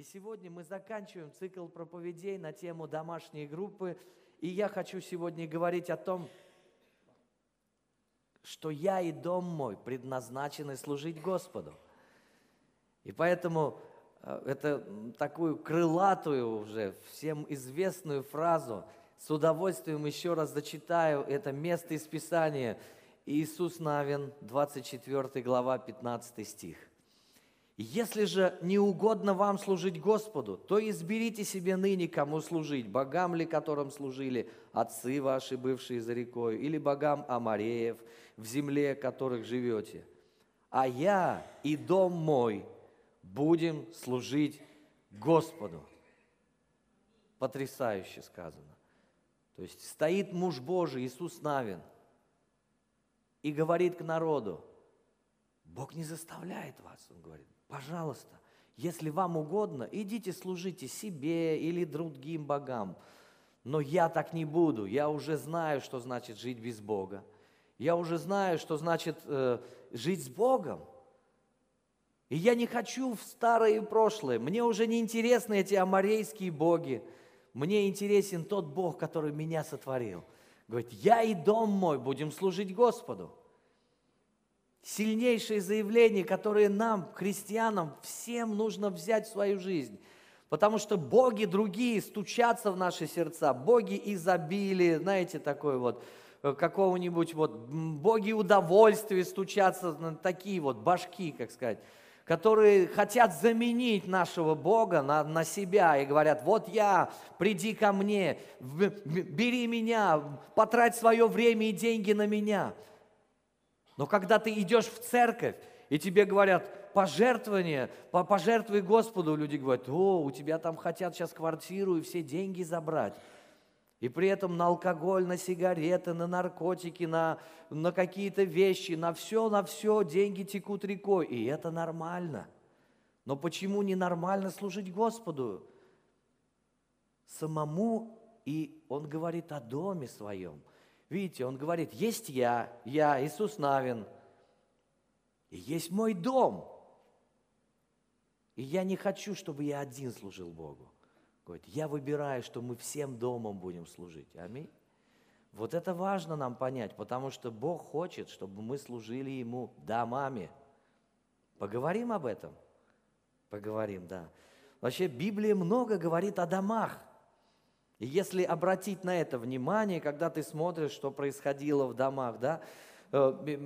И сегодня мы заканчиваем цикл проповедей на тему домашней группы. И я хочу сегодня говорить о том, что я и дом мой предназначены служить Господу. И поэтому э, это такую крылатую уже, всем известную фразу, с удовольствием еще раз зачитаю это место из Писания. Иисус Навин, 24 глава, 15 стих. Если же не угодно вам служить Господу, то изберите себе ныне, кому служить, богам ли, которым служили отцы ваши, бывшие за рекой, или богам Амареев, в земле которых живете. А я и дом мой будем служить Господу. Потрясающе сказано. То есть стоит муж Божий, Иисус Навин, и говорит к народу, Бог не заставляет вас, он говорит, пожалуйста, если вам угодно, идите служите себе или другим богам. Но я так не буду. Я уже знаю, что значит жить без Бога. Я уже знаю, что значит э, жить с Богом. И я не хочу в старое прошлое. Мне уже не интересны эти аморейские боги. Мне интересен тот Бог, который меня сотворил. Говорит, я и дом мой будем служить Господу сильнейшие заявления, которые нам, христианам, всем нужно взять в свою жизнь. Потому что боги другие стучатся в наши сердца, боги изобилия, знаете, такой вот, э, какого-нибудь вот, боги удовольствия стучатся, такие вот башки, как сказать, которые хотят заменить нашего Бога на, на себя и говорят, вот я, приди ко мне, бери меня, потрать свое время и деньги на меня – но когда ты идешь в церковь, и тебе говорят, пожертвование, пожертвуй Господу, люди говорят, о, у тебя там хотят сейчас квартиру и все деньги забрать. И при этом на алкоголь, на сигареты, на наркотики, на, на какие-то вещи, на все, на все деньги текут рекой. И это нормально. Но почему ненормально служить Господу? Самому, и он говорит о доме своем. Видите, он говорит, есть я, я, Иисус Навин, и есть мой дом. И я не хочу, чтобы я один служил Богу. Говорит, я выбираю, что мы всем домом будем служить. Аминь. Вот это важно нам понять, потому что Бог хочет, чтобы мы служили Ему домами. Поговорим об этом? Поговорим, да. Вообще Библия много говорит о домах. И если обратить на это внимание, когда ты смотришь, что происходило в домах, да, э,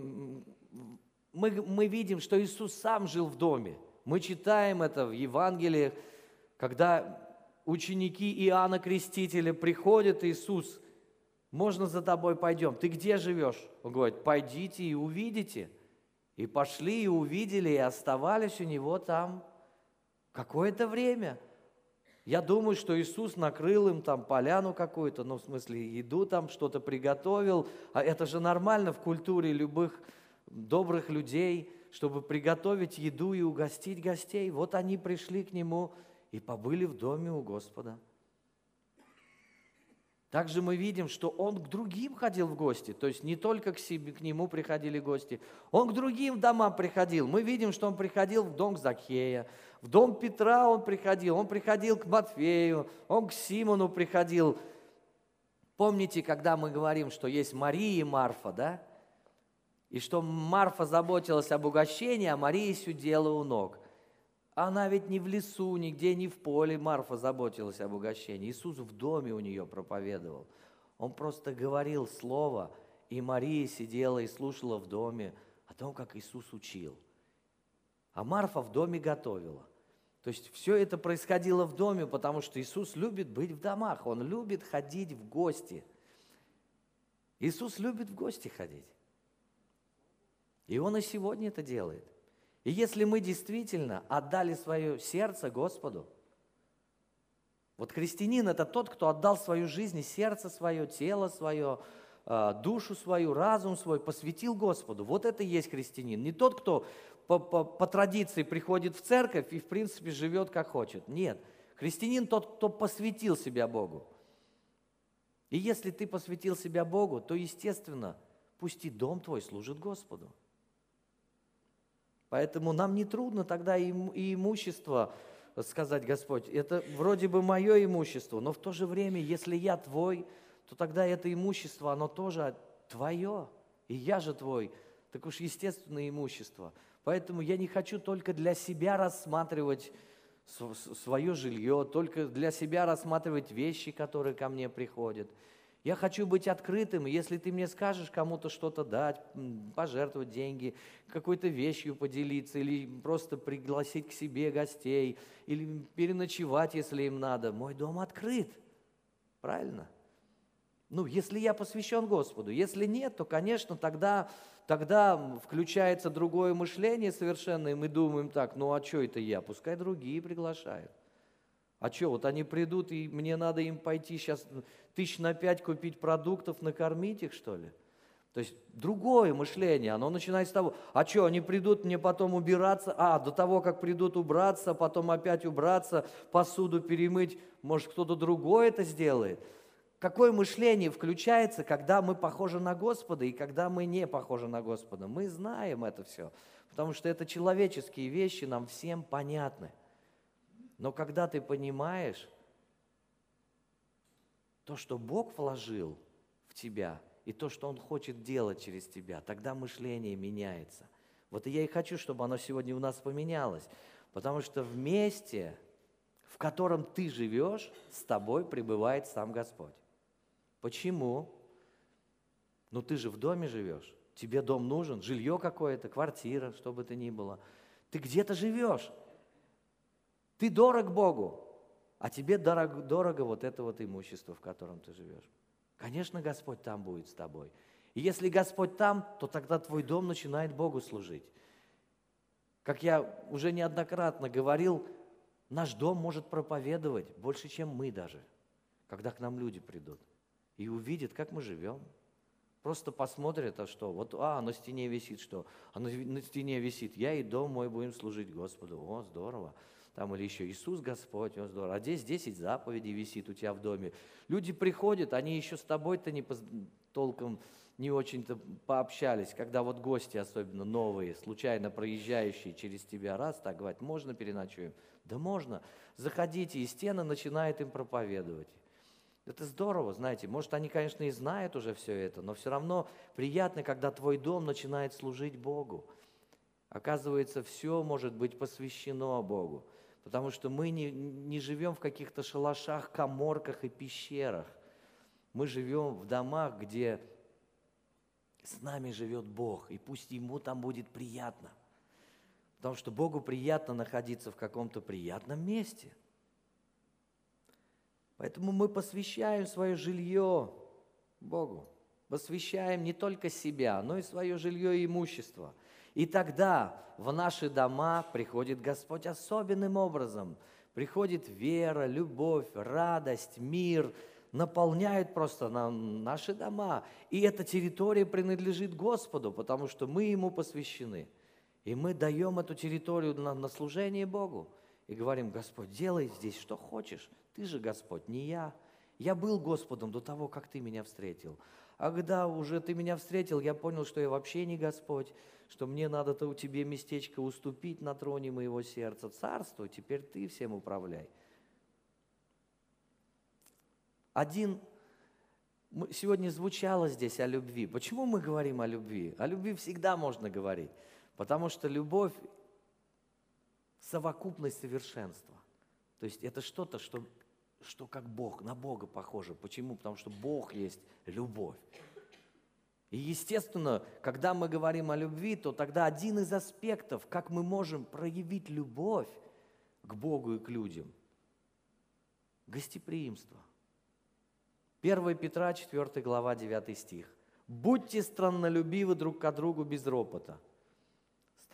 мы, мы видим, что Иисус сам жил в доме. Мы читаем это в Евангелии, когда ученики Иоанна Крестителя приходят, Иисус, можно за тобой пойдем? Ты где живешь? Он говорит, пойдите и увидите. И пошли и увидели, и оставались у него там какое-то время – я думаю, что Иисус накрыл им там поляну какую-то, ну, в смысле, еду там, что-то приготовил. А это же нормально в культуре любых добрых людей, чтобы приготовить еду и угостить гостей. Вот они пришли к Нему и побыли в доме у Господа. Также мы видим, что он к другим ходил в гости, то есть не только к, себе, к нему приходили гости, он к другим домам приходил. Мы видим, что он приходил в дом Закхея, в дом Петра он приходил, он приходил к Матфею, он к Симону приходил. Помните, когда мы говорим, что есть Мария и Марфа, да? И что Марфа заботилась об угощении, а Мария сидела у ног. Она ведь не в лесу, нигде не в поле Марфа заботилась об угощении. Иисус в доме у нее проповедовал. Он просто говорил слово, и Мария сидела и слушала в доме о том, как Иисус учил. А Марфа в доме готовила. То есть все это происходило в доме, потому что Иисус любит быть в домах, Он любит ходить в гости. Иисус любит в гости ходить. И Он и сегодня это делает. И если мы действительно отдали свое сердце Господу, вот христианин – это тот, кто отдал свою жизнь, сердце свое, тело свое, а, душу свою, разум свой, посвятил Господу. Вот это и есть христианин. Не тот, кто по, по, по традиции приходит в церковь и, в принципе, живет как хочет. Нет. Христианин тот, кто посвятил себя Богу. И если ты посвятил себя Богу, то, естественно, пусть и дом твой служит Господу. Поэтому нам не трудно тогда и имущество сказать, Господь, это вроде бы мое имущество, но в то же время, если я твой, то тогда это имущество, оно тоже твое, и я же твой, так уж естественное имущество. Поэтому я не хочу только для себя рассматривать свое жилье, только для себя рассматривать вещи, которые ко мне приходят. Я хочу быть открытым, если ты мне скажешь кому-то что-то дать, пожертвовать деньги, какой-то вещью поделиться, или просто пригласить к себе гостей, или переночевать, если им надо, мой дом открыт. Правильно? Ну, если я посвящен Господу. Если нет, то, конечно, тогда, тогда включается другое мышление совершенно, и мы думаем так, ну а что это я? Пускай другие приглашают. А что, вот они придут, и мне надо им пойти сейчас тысяч на пять купить продуктов, накормить их, что ли? То есть другое мышление, оно начинает с того, а что, они придут мне потом убираться, а, до того, как придут убраться, потом опять убраться, посуду перемыть, может, кто-то другой это сделает. Какое мышление включается, когда мы похожи на Господа и когда мы не похожи на Господа? Мы знаем это все, потому что это человеческие вещи, нам всем понятны. Но когда ты понимаешь то, что Бог вложил в тебя, и то, что Он хочет делать через тебя, тогда мышление меняется. Вот и я и хочу, чтобы оно сегодня у нас поменялось, потому что вместе, в котором ты живешь, с тобой пребывает сам Господь. Почему? Ну ты же в доме живешь, тебе дом нужен, жилье какое-то, квартира, что бы то ни было. Ты где-то живешь, ты дорог Богу, а тебе дорого, дорого вот это вот имущество, в котором ты живешь. Конечно, Господь там будет с тобой. И если Господь там, то тогда твой дом начинает Богу служить. Как я уже неоднократно говорил, наш дом может проповедовать больше, чем мы даже, когда к нам люди придут и увидят, как мы живем. Просто посмотрят, а что, вот, а, на стене висит что? А на, на стене висит, я и дом мой будем служить Господу. О, здорово там или еще Иисус Господь, он здорово. А здесь 10 заповедей висит у тебя в доме. Люди приходят, они еще с тобой-то не поз... толком не очень-то пообщались, когда вот гости, особенно новые, случайно проезжающие через тебя, раз так говорят, можно переночуем? Да можно. Заходите, и стена начинает им проповедовать. Это здорово, знаете, может, они, конечно, и знают уже все это, но все равно приятно, когда твой дом начинает служить Богу. Оказывается, все может быть посвящено Богу. Потому что мы не, не живем в каких-то шалашах, коморках и пещерах. Мы живем в домах, где с нами живет Бог, и пусть Ему там будет приятно. Потому что Богу приятно находиться в каком-то приятном месте. Поэтому мы посвящаем свое жилье Богу. Посвящаем не только себя, но и свое жилье и имущество – и тогда в наши дома приходит Господь особенным образом. Приходит вера, любовь, радость, мир, наполняют просто нам наши дома. И эта территория принадлежит Господу, потому что мы Ему посвящены. И мы даем эту территорию на, на служение Богу. И говорим, Господь, делай здесь что хочешь. Ты же Господь, не я. Я был Господом до того, как Ты меня встретил. А когда уже Ты меня встретил, я понял, что я вообще не Господь, что мне надо-то у тебе местечко уступить на троне моего сердца. Царство, теперь ты всем управляй. Один сегодня звучало здесь о любви. Почему мы говорим о любви? О любви всегда можно говорить, потому что любовь – совокупность совершенства. То есть это что-то, что, что как Бог, на Бога похоже. Почему? Потому что Бог есть любовь. И естественно, когда мы говорим о любви, то тогда один из аспектов, как мы можем проявить любовь к Богу и к людям, гостеприимство. 1 Петра, 4 глава, 9 стих. «Будьте страннолюбивы друг к другу без ропота».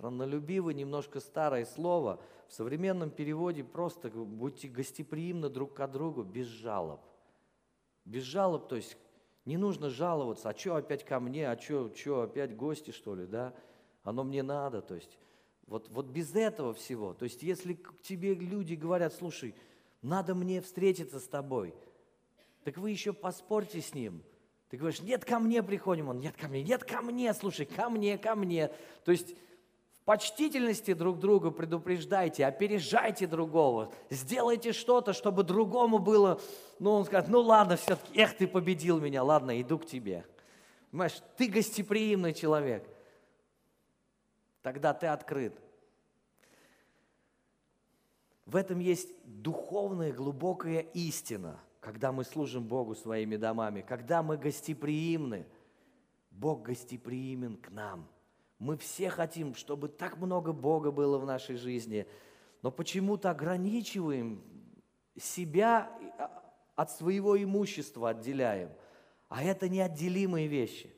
Страннолюбивы, немножко старое слово, в современном переводе просто будьте гостеприимны друг к другу без жалоб. Без жалоб, то есть не нужно жаловаться, а что опять ко мне, а что, что опять гости, что ли, да? Оно мне надо, то есть вот, вот без этого всего. То есть если к тебе люди говорят, слушай, надо мне встретиться с тобой, так вы еще поспорьте с ним. Ты говоришь, нет, ко мне приходим, он, нет, ко мне, нет, ко мне, слушай, ко мне, ко мне. То есть почтительности друг другу предупреждайте, опережайте другого, сделайте что-то, чтобы другому было, ну, он скажет, ну ладно, все-таки, эх, ты победил меня, ладно, иду к тебе. Понимаешь, ты гостеприимный человек. Тогда ты открыт. В этом есть духовная глубокая истина, когда мы служим Богу своими домами, когда мы гостеприимны. Бог гостеприимен к нам. Мы все хотим, чтобы так много Бога было в нашей жизни, но почему-то ограничиваем себя а, от своего имущества, отделяем. А это неотделимые вещи.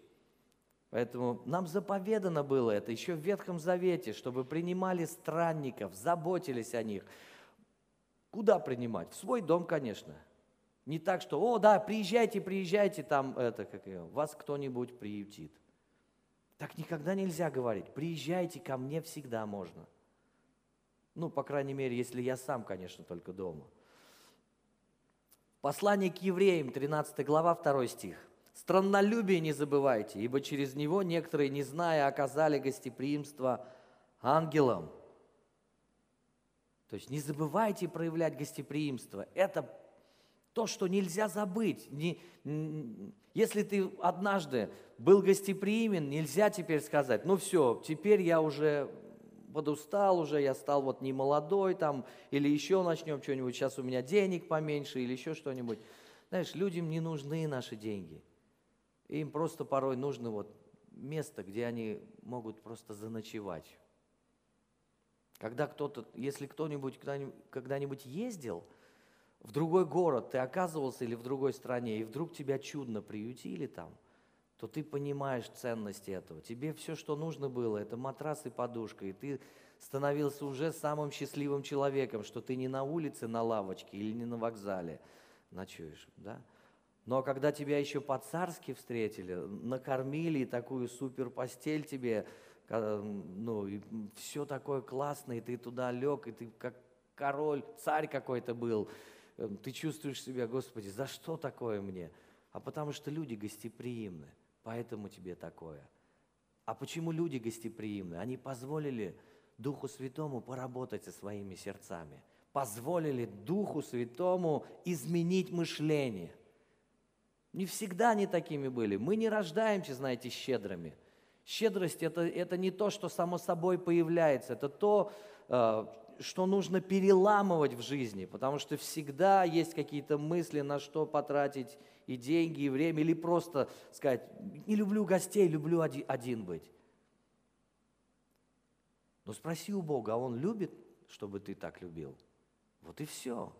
Поэтому нам заповедано было это еще в Ветхом Завете, чтобы принимали странников, заботились о них – Куда принимать? В свой дом, конечно. Не так, что, о, да, приезжайте, приезжайте, там это, как ее, вас кто-нибудь приютит. Так никогда нельзя говорить. Приезжайте ко мне всегда можно. Ну, по крайней мере, если я сам, конечно, только дома. Послание к евреям, 13 глава, 2 стих. «Страннолюбие не забывайте, ибо через него некоторые, не зная, оказали гостеприимство ангелам». То есть не забывайте проявлять гостеприимство. Это то, что нельзя забыть. Не, если ты однажды был гостеприимен, нельзя теперь сказать, ну все, теперь я уже подустал уже, я стал вот не молодой там, или еще начнем что-нибудь, сейчас у меня денег поменьше, или еще что-нибудь. Знаешь, людям не нужны наши деньги. Им просто порой нужно вот место, где они могут просто заночевать. Когда кто-то, если кто-нибудь когда-нибудь ездил в другой город, ты оказывался или в другой стране, и вдруг тебя чудно приютили там, то ты понимаешь ценность этого. Тебе все, что нужно было, это матрас и подушка, и ты становился уже самым счастливым человеком, что ты не на улице, на лавочке или не на вокзале ночуешь, да? Но когда тебя еще по-царски встретили, накормили, и такую супер постель тебе ну, и все такое классное, и ты туда лег, и ты как король, царь какой-то был. Эм, ты чувствуешь себя, Господи, за что такое мне? А потому что люди гостеприимны, поэтому тебе такое. А почему люди гостеприимны? Они позволили Духу Святому поработать со своими сердцами, позволили Духу Святому изменить мышление. Не всегда они такими были. Мы не рождаемся, знаете, щедрыми – Щедрость это, это не то, что само собой появляется, это то, э, что нужно переламывать в жизни, потому что всегда есть какие-то мысли, на что потратить и деньги, и время, или просто сказать, не люблю гостей, люблю один, быть. Но спроси у Бога, а Он любит, чтобы ты так любил? Вот и все.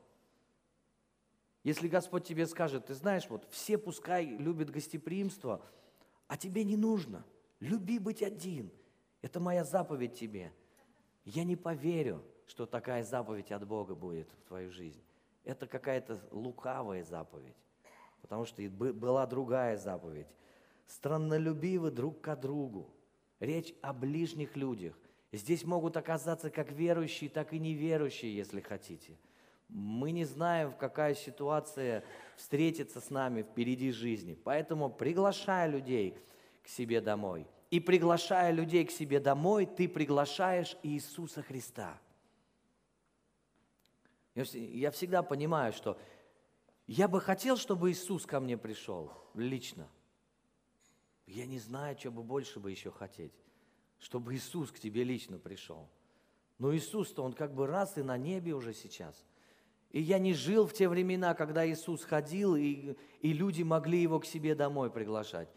Если Господь тебе скажет, ты знаешь, вот все пускай любят гостеприимство, а тебе не нужно – Люби быть один. Это моя заповедь тебе. Я не поверю, что такая заповедь от Бога будет в твою жизнь. Это какая-то лукавая заповедь. Потому что была другая заповедь. Страннолюбивы друг к другу. Речь о ближних людях. Здесь могут оказаться как верующие, так и неверующие, если хотите. Мы не знаем, какая ситуация встретится с нами впереди жизни. Поэтому приглашая людей – к себе домой. И приглашая людей к себе домой, ты приглашаешь Иисуса Христа. Я всегда понимаю, что я бы хотел, чтобы Иисус ко мне пришел лично. Я не знаю, что бы больше бы еще хотеть, чтобы Иисус к тебе лично пришел. Но Иисус-то, Он как бы раз и на небе уже сейчас. И я не жил в те времена, когда Иисус ходил, и, и люди могли Его к себе домой приглашать.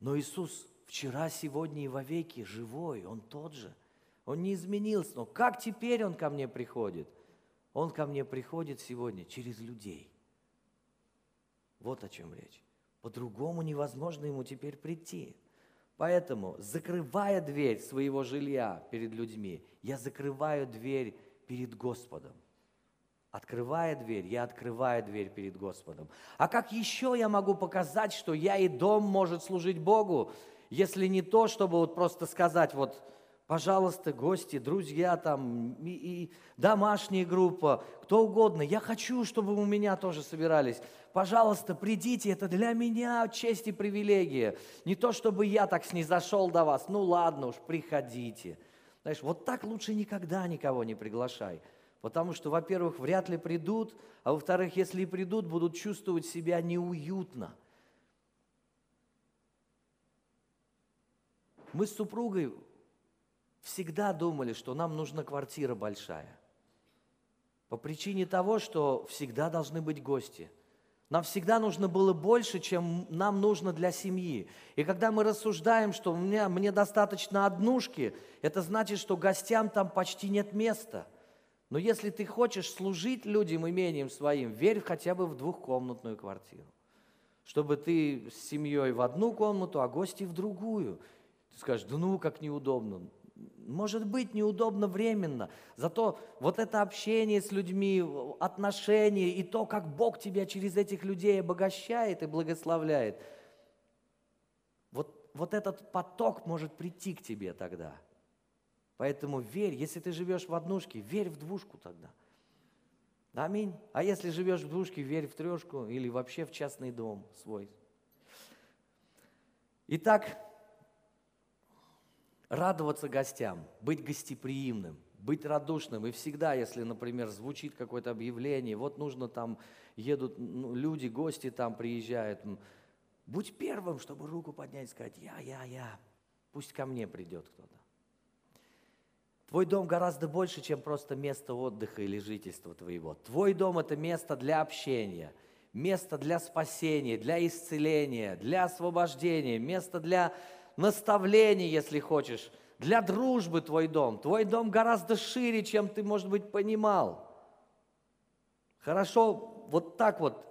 Но Иисус вчера, сегодня и вовеки живой, Он тот же. Он не изменился. Но как теперь Он ко мне приходит? Он ко мне приходит сегодня через людей. Вот о чем речь. По-другому невозможно ему теперь прийти. Поэтому, закрывая дверь своего жилья перед людьми, я закрываю дверь перед Господом. Открывая дверь, я открываю дверь перед Господом. А как еще я могу показать, что я и дом может служить Богу, если не то, чтобы вот просто сказать, вот Пожалуйста, гости, друзья там, и, и домашняя группа, кто угодно. Я хочу, чтобы у меня тоже собирались. Пожалуйста, придите, это для меня честь и привилегия. Не то, чтобы я так снизошел до вас. Ну ладно уж, приходите. Знаешь, вот так лучше никогда никого не приглашай. Потому что, во-первых, вряд ли придут, а во-вторых, если и придут, будут чувствовать себя неуютно. Мы с супругой всегда думали, что нам нужна квартира большая. По причине того, что всегда должны быть гости. Нам всегда нужно было больше, чем нам нужно для семьи. И когда мы рассуждаем, что у меня, мне достаточно однушки, это значит, что гостям там почти нет места. Но если ты хочешь служить людям имением своим, верь хотя бы в двухкомнатную квартиру. Чтобы ты с семьей в одну комнату, а гости в другую. Ты скажешь, да ну, как неудобно. Может быть, неудобно временно, зато вот это общение с людьми, отношения и то, как Бог тебя через этих людей обогащает и благословляет, вот, вот этот поток может прийти к тебе тогда. Поэтому верь, если ты живешь в однушке, верь в двушку тогда. Аминь. А если живешь в двушке, верь в трешку или вообще в частный дом свой. Итак, радоваться гостям, быть гостеприимным, быть радушным. И всегда, если, например, звучит какое-то объявление, вот нужно там, едут ну, люди, гости там приезжают, будь первым, чтобы руку поднять и сказать, я, я, я, пусть ко мне придет кто-то. Твой дом гораздо больше, чем просто место отдыха или жительства твоего. Твой дом – это место для общения, место для спасения, для исцеления, для освобождения, место для наставление, если хочешь, для дружбы твой дом. Твой дом гораздо шире, чем ты, может быть, понимал. Хорошо вот так вот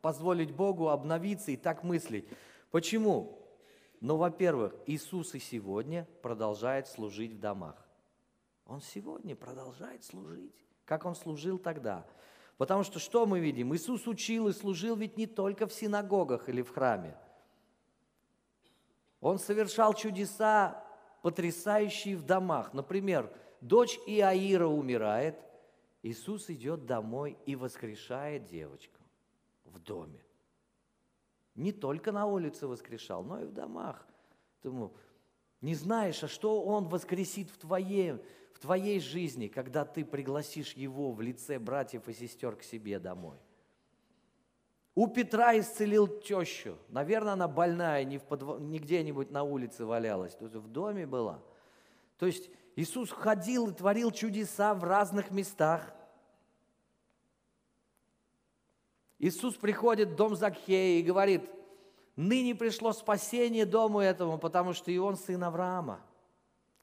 позволить Богу обновиться и так мыслить. Почему? Ну, во-первых, Иисус и сегодня продолжает служить в домах. Он сегодня продолжает служить, как Он служил тогда. Потому что что мы видим? Иисус учил и служил ведь не только в синагогах или в храме – он совершал чудеса, потрясающие в домах. Например, дочь Иаира умирает, Иисус идет домой и воскрешает девочку в доме. Не только на улице воскрешал, но и в домах. Думаю, не знаешь, а что Он воскресит в твоей, в твоей жизни, когда ты пригласишь Его в лице братьев и сестер к себе домой. У Петра исцелил тещу. Наверное, она больная, не, в подв... не где-нибудь на улице валялась, то есть в доме была. То есть Иисус ходил и творил чудеса в разных местах. Иисус приходит в дом Закхея и говорит, ныне пришло спасение дому этому, потому что и он сын Авраама.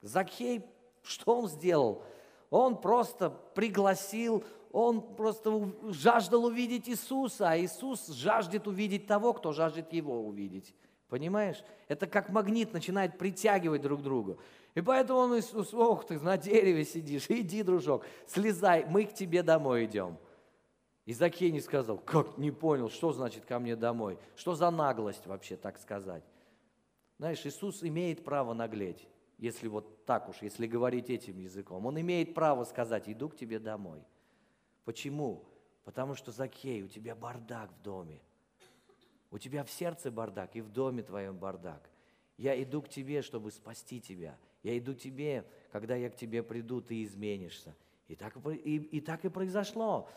Закхей, что он сделал? Он просто пригласил он просто жаждал увидеть Иисуса, а Иисус жаждет увидеть того, кто жаждет его увидеть. Понимаешь? Это как магнит начинает притягивать друг друга. И поэтому он Иисус, ох ты, на дереве сидишь, иди, дружок, слезай, мы к тебе домой идем. И Закей не сказал, как не понял, что значит ко мне домой? Что за наглость вообще так сказать? Знаешь, Иисус имеет право наглеть, если вот так уж, если говорить этим языком. Он имеет право сказать, иду к тебе домой. Почему? Потому что, Закей, у тебя бардак в доме. У тебя в сердце бардак и в доме твоем бардак. Я иду к тебе, чтобы спасти тебя. Я иду к тебе, когда я к тебе приду, ты изменишься. И так и, и, так и произошло.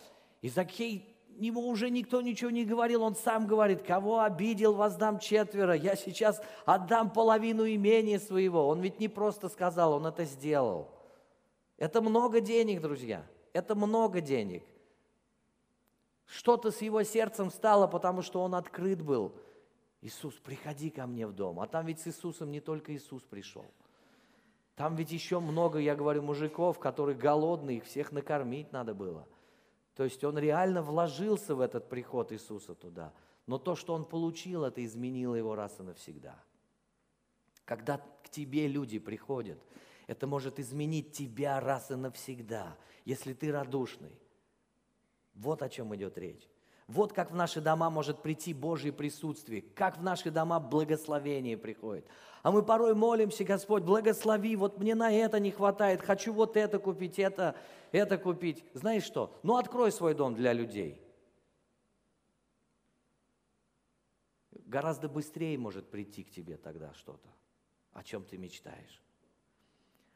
И Закей, ему уже никто ничего не говорил, он сам говорит, кого обидел, воздам четверо, я сейчас отдам половину имения своего. Он ведь не просто сказал, он это сделал. Это много денег, друзья это много денег. Что-то с его сердцем стало, потому что он открыт был. Иисус, приходи ко мне в дом. А там ведь с Иисусом не только Иисус пришел. Там ведь еще много, я говорю, мужиков, которые голодные, их всех накормить надо было. То есть он реально вложился в этот приход Иисуса туда. Но то, что он получил, это изменило его раз и навсегда. Когда к тебе люди приходят, это может изменить тебя раз и навсегда, если ты радушный. Вот о чем идет речь. Вот как в наши дома может прийти Божье присутствие, как в наши дома благословение приходит. А мы порой молимся, Господь, благослови, вот мне на это не хватает, хочу вот это купить, это, это купить. Знаешь что? Ну, открой свой дом для людей. Гораздо быстрее может прийти к тебе тогда что-то, о чем ты мечтаешь.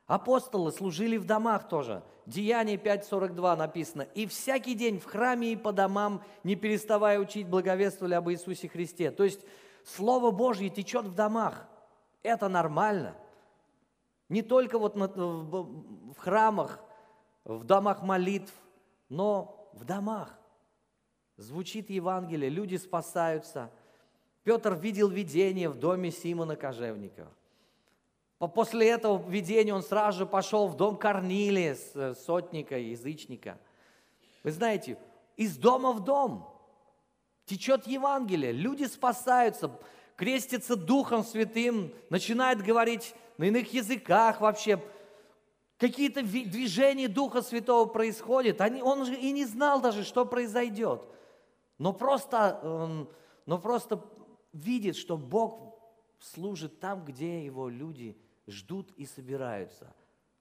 Апостолы служили в домах тоже. Деяние 5.42 написано. «И всякий день в храме и по домам, не переставая учить, благовествовали об Иисусе Христе». То есть Слово Божье течет в домах. Это нормально. Не только вот в храмах, в домах молитв, но в домах. Звучит Евангелие, люди спасаются. Петр видел видение в доме Симона Кожевникова. После этого видения он сразу же пошел в дом Корнилия, э, сотника, язычника. Вы знаете, из дома в дом течет Евангелие, люди спасаются, крестятся Духом Святым, начинают говорить на иных языках вообще. Какие-то движения Духа Святого происходят. Они, он же и не знал даже, что произойдет. Но просто, но просто видит, что Бог служит там, где его люди ждут и собираются.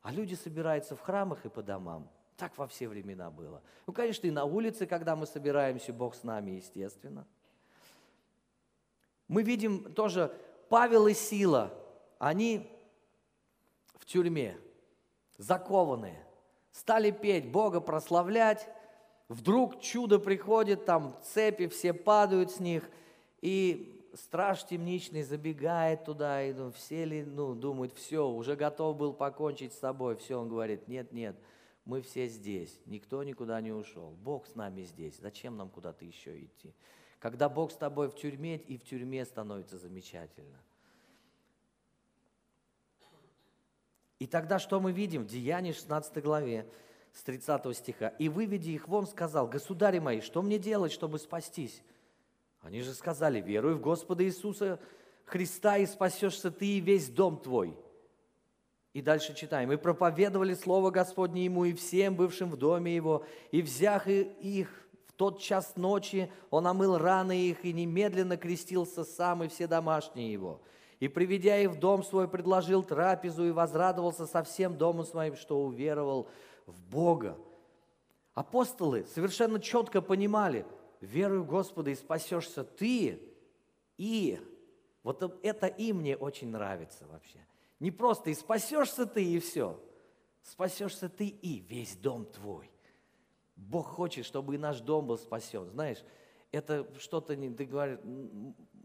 А люди собираются в храмах и по домам. Так во все времена было. Ну, конечно, и на улице, когда мы собираемся, Бог с нами, естественно. Мы видим тоже Павел и Сила, они в тюрьме, закованные, стали петь, Бога прославлять, вдруг чудо приходит, там цепи все падают с них, и страж темничный забегает туда, и ну, все ли, ну, думают, все, уже готов был покончить с собой, все, он говорит, нет, нет, мы все здесь, никто никуда не ушел, Бог с нами здесь, зачем нам куда-то еще идти? Когда Бог с тобой в тюрьме, и в тюрьме становится замечательно. И тогда что мы видим? В Деянии 16 главе, с 30 стиха. «И выведи их вон, сказал, государи мои, что мне делать, чтобы спастись?» Они же сказали, веруй в Господа Иисуса Христа, и спасешься ты и весь дом твой. И дальше читаем. «И проповедовали Слово Господне ему и всем, бывшим в доме его, и взяв их в тот час ночи, он омыл раны их и немедленно крестился сам и все домашние его. И, приведя их в дом свой, предложил трапезу и возрадовался со всем домом своим, что уверовал в Бога». Апостолы совершенно четко понимали – веруй в Господа и спасешься ты и. Вот это и мне очень нравится вообще. Не просто и спасешься ты и все. Спасешься ты и весь дом твой. Бог хочет, чтобы и наш дом был спасен. Знаешь, это что-то, не ты говоришь,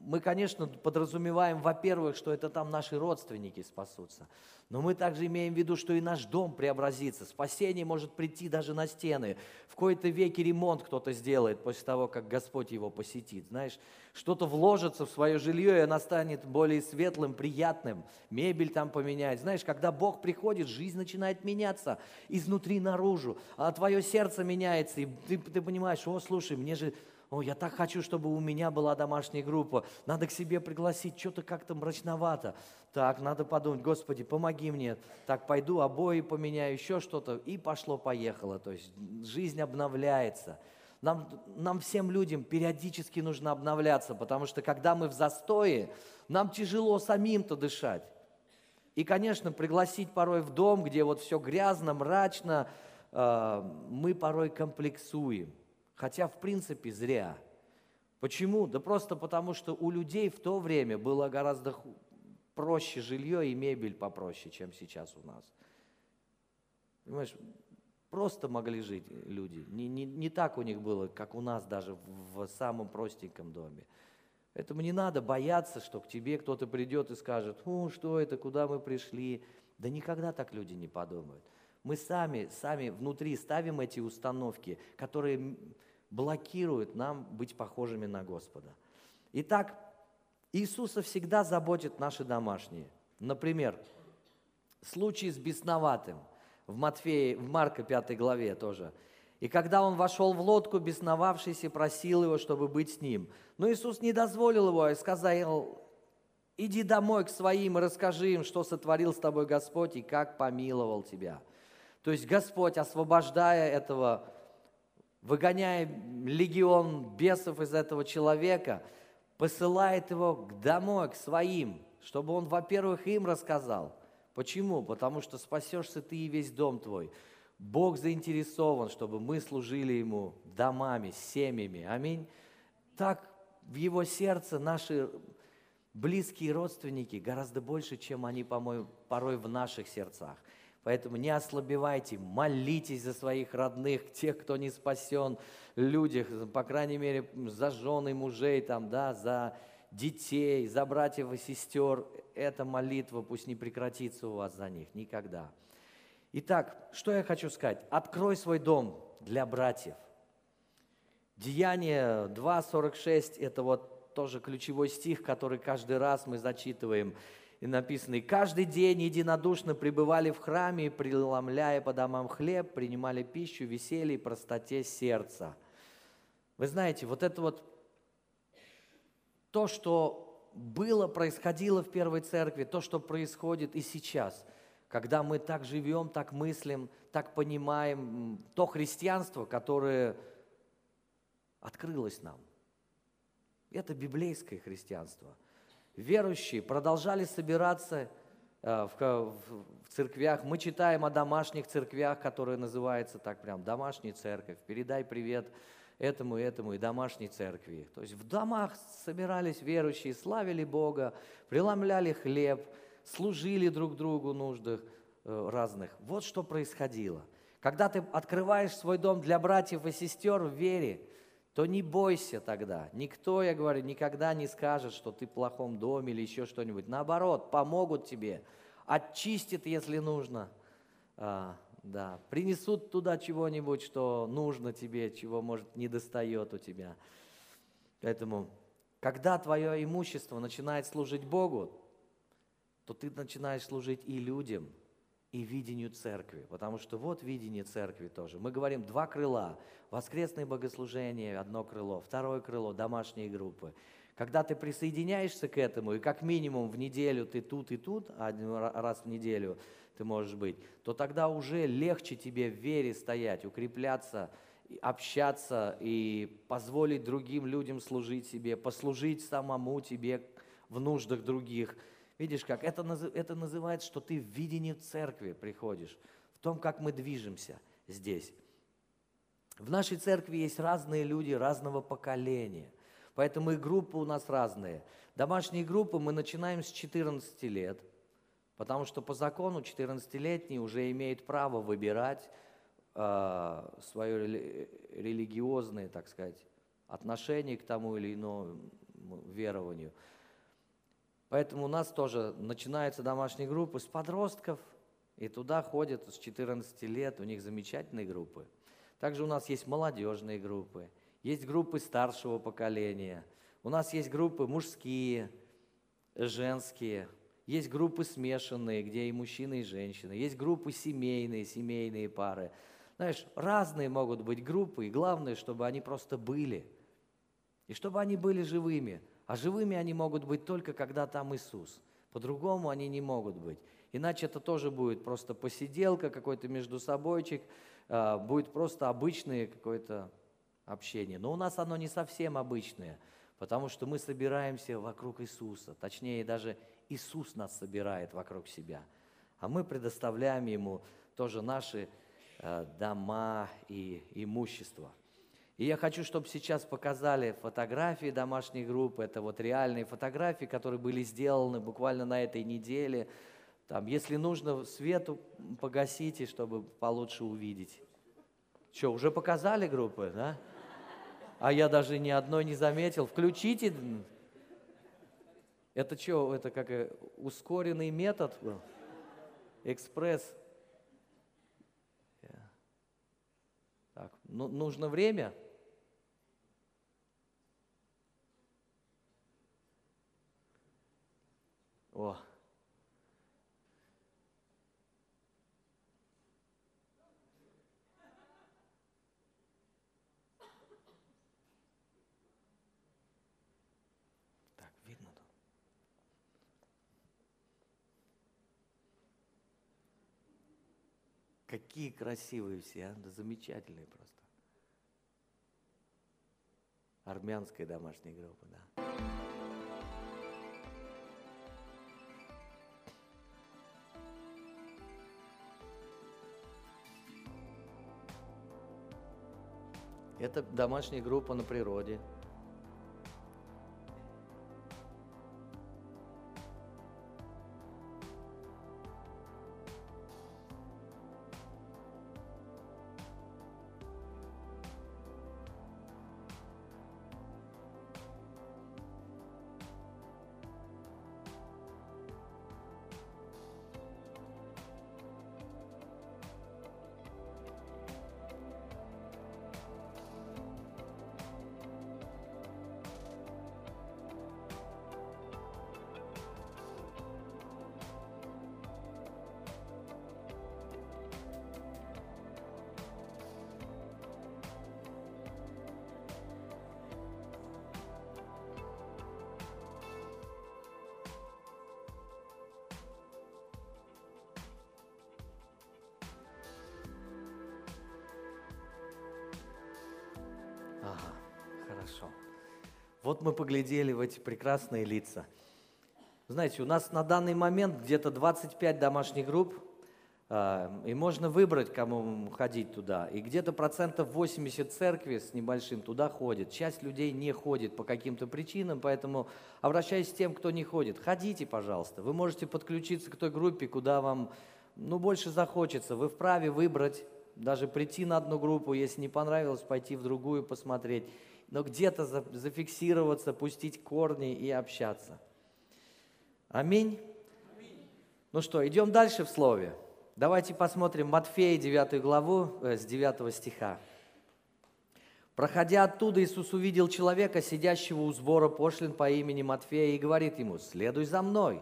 мы, конечно, подразумеваем, во-первых, что это там наши родственники спасутся, но мы также имеем в виду, что и наш дом преобразится. Спасение может прийти даже на стены. В кои-то веке ремонт кто-то сделает после того, как Господь его посетит. Знаешь, что-то вложится в свое жилье, и оно станет более светлым, приятным. Мебель там поменять. Знаешь, когда Бог приходит, жизнь начинает меняться изнутри наружу, а твое сердце меняется, и ты, ты понимаешь, о, слушай, мне же о, я так хочу, чтобы у меня была домашняя группа, надо к себе пригласить, что-то как-то мрачновато. Так, надо подумать, Господи, помоги мне. Так, пойду, обои поменяю, еще что-то, и пошло-поехало. То есть жизнь обновляется. Нам, нам всем людям периодически нужно обновляться, потому что когда мы в застое, нам тяжело самим-то дышать. И, конечно, пригласить порой в дом, где вот все грязно, мрачно, э, мы порой комплексуем. Хотя, в принципе, зря. Почему? Да просто потому, что у людей в то время было гораздо проще жилье и мебель попроще, чем сейчас у нас. Понимаешь, просто могли жить люди. Не, не, не так у них было, как у нас даже в, в самом простеньком доме. Поэтому не надо бояться, что к тебе кто-то придет и скажет, ну что это, куда мы пришли. Да никогда так люди не подумают. Мы сами, сами внутри ставим эти установки, которые блокирует нам быть похожими на Господа. Итак, Иисуса всегда заботит наши домашние. Например, случай с бесноватым в, Матфея, в Марка 5 главе тоже. И когда он вошел в лодку, бесновавшийся просил его, чтобы быть с ним. Но Иисус не дозволил его и сказал, иди домой к своим и расскажи им, что сотворил с тобой Господь и как помиловал тебя. То есть Господь, освобождая этого выгоняя легион бесов из этого человека, посылает его домой, к своим, чтобы он, во-первых, им рассказал. Почему? Потому что спасешься ты и весь дом твой. Бог заинтересован, чтобы мы служили Ему домами, семьями. Аминь. Так в Его сердце наши близкие родственники гораздо больше, чем они, по-моему, порой в наших сердцах. Поэтому не ослабевайте, молитесь за своих родных, тех, кто не спасен, людях, по крайней мере, за жены мужей, там, да, за детей, за братьев и сестер. Эта молитва пусть не прекратится у вас за них никогда. Итак, что я хочу сказать? Открой свой дом для братьев. Деяние 2.46 – это вот тоже ключевой стих, который каждый раз мы зачитываем – и написано, и каждый день единодушно пребывали в храме, и, преломляя по домам хлеб, принимали пищу, веселье и простоте сердца. Вы знаете, вот это вот то, что было, происходило в первой церкви, то, что происходит и сейчас, когда мы так живем, так мыслим, так понимаем, то христианство, которое открылось нам. Это библейское христианство – верующие продолжали собираться э, в, церквях. Мы читаем о домашних церквях, которые называются так прям «домашняя церковь». Передай привет этому, этому и домашней церкви. То есть в домах собирались верующие, славили Бога, преломляли хлеб, служили друг другу нуждах э, разных. Вот что происходило. Когда ты открываешь свой дом для братьев и сестер в вере – то не бойся тогда. Никто, я говорю, никогда не скажет, что ты в плохом доме или еще что-нибудь. Наоборот, помогут тебе, очистят, если нужно. А, да, принесут туда чего-нибудь, что нужно тебе, чего, может, не достает у тебя. Поэтому, когда твое имущество начинает служить Богу, то ты начинаешь служить и людям – и видению церкви. Потому что вот видение церкви тоже. Мы говорим два крыла. Воскресное богослужение, одно крыло. Второе крыло, домашние группы. Когда ты присоединяешься к этому, и как минимум в неделю ты тут и тут, один раз в неделю ты можешь быть, то тогда уже легче тебе в вере стоять, укрепляться, общаться и позволить другим людям служить себе, послужить самому тебе в нуждах других – Видишь как? Это, это называется, что ты в видении церкви приходишь, в том, как мы движемся здесь. В нашей церкви есть разные люди разного поколения, поэтому и группы у нас разные. Домашние группы мы начинаем с 14 лет, потому что по закону 14-летний уже имеет право выбирать э, свое религиозное, так сказать, отношение к тому или иному верованию – Поэтому у нас тоже начинаются домашние группы с подростков, и туда ходят с 14 лет, у них замечательные группы. Также у нас есть молодежные группы, есть группы старшего поколения, у нас есть группы мужские, женские, есть группы смешанные, где и мужчины, и женщины, есть группы семейные, семейные пары. Знаешь, разные могут быть группы, и главное, чтобы они просто были, и чтобы они были живыми – а живыми они могут быть только, когда там Иисус. По-другому они не могут быть. Иначе это тоже будет просто посиделка, какой-то между собойчик, а, будет просто обычное какое-то общение. Но у нас оно не совсем обычное, потому что мы собираемся вокруг Иисуса. Точнее, даже Иисус нас собирает вокруг себя. А мы предоставляем Ему тоже наши а, дома и имущество. И я хочу, чтобы сейчас показали фотографии домашней группы. Это вот реальные фотографии, которые были сделаны буквально на этой неделе. Там, если нужно, свету погасите, чтобы получше увидеть. Что, уже показали группы, да? А я даже ни одной не заметил. Включите. Это что, это как э, ускоренный метод был? Экспресс. Так, ну, нужно время? О. Так, видно тут? Какие красивые все, а? Да замечательные просто. армянской домашней группы, да. Это домашняя группа на природе. Вот мы поглядели в эти прекрасные лица. Знаете, у нас на данный момент где-то 25 домашних групп, а, и можно выбрать, кому ходить туда. И где-то процентов 80 церкви с небольшим туда ходит. Часть людей не ходит по каким-то причинам, поэтому обращаюсь к тем, кто не ходит. Ходите, пожалуйста. Вы можете подключиться к той группе, куда вам ну, больше захочется. Вы вправе выбрать даже прийти на одну группу, если не понравилось, пойти в другую посмотреть, но где-то зафиксироваться, пустить корни и общаться. Аминь. Ну что, идем дальше в слове. Давайте посмотрим Матфея 9 главу э, с 9 стиха. Проходя оттуда, Иисус увидел человека, сидящего у сбора пошлин по имени Матфея, и говорит ему, «Следуй за мной».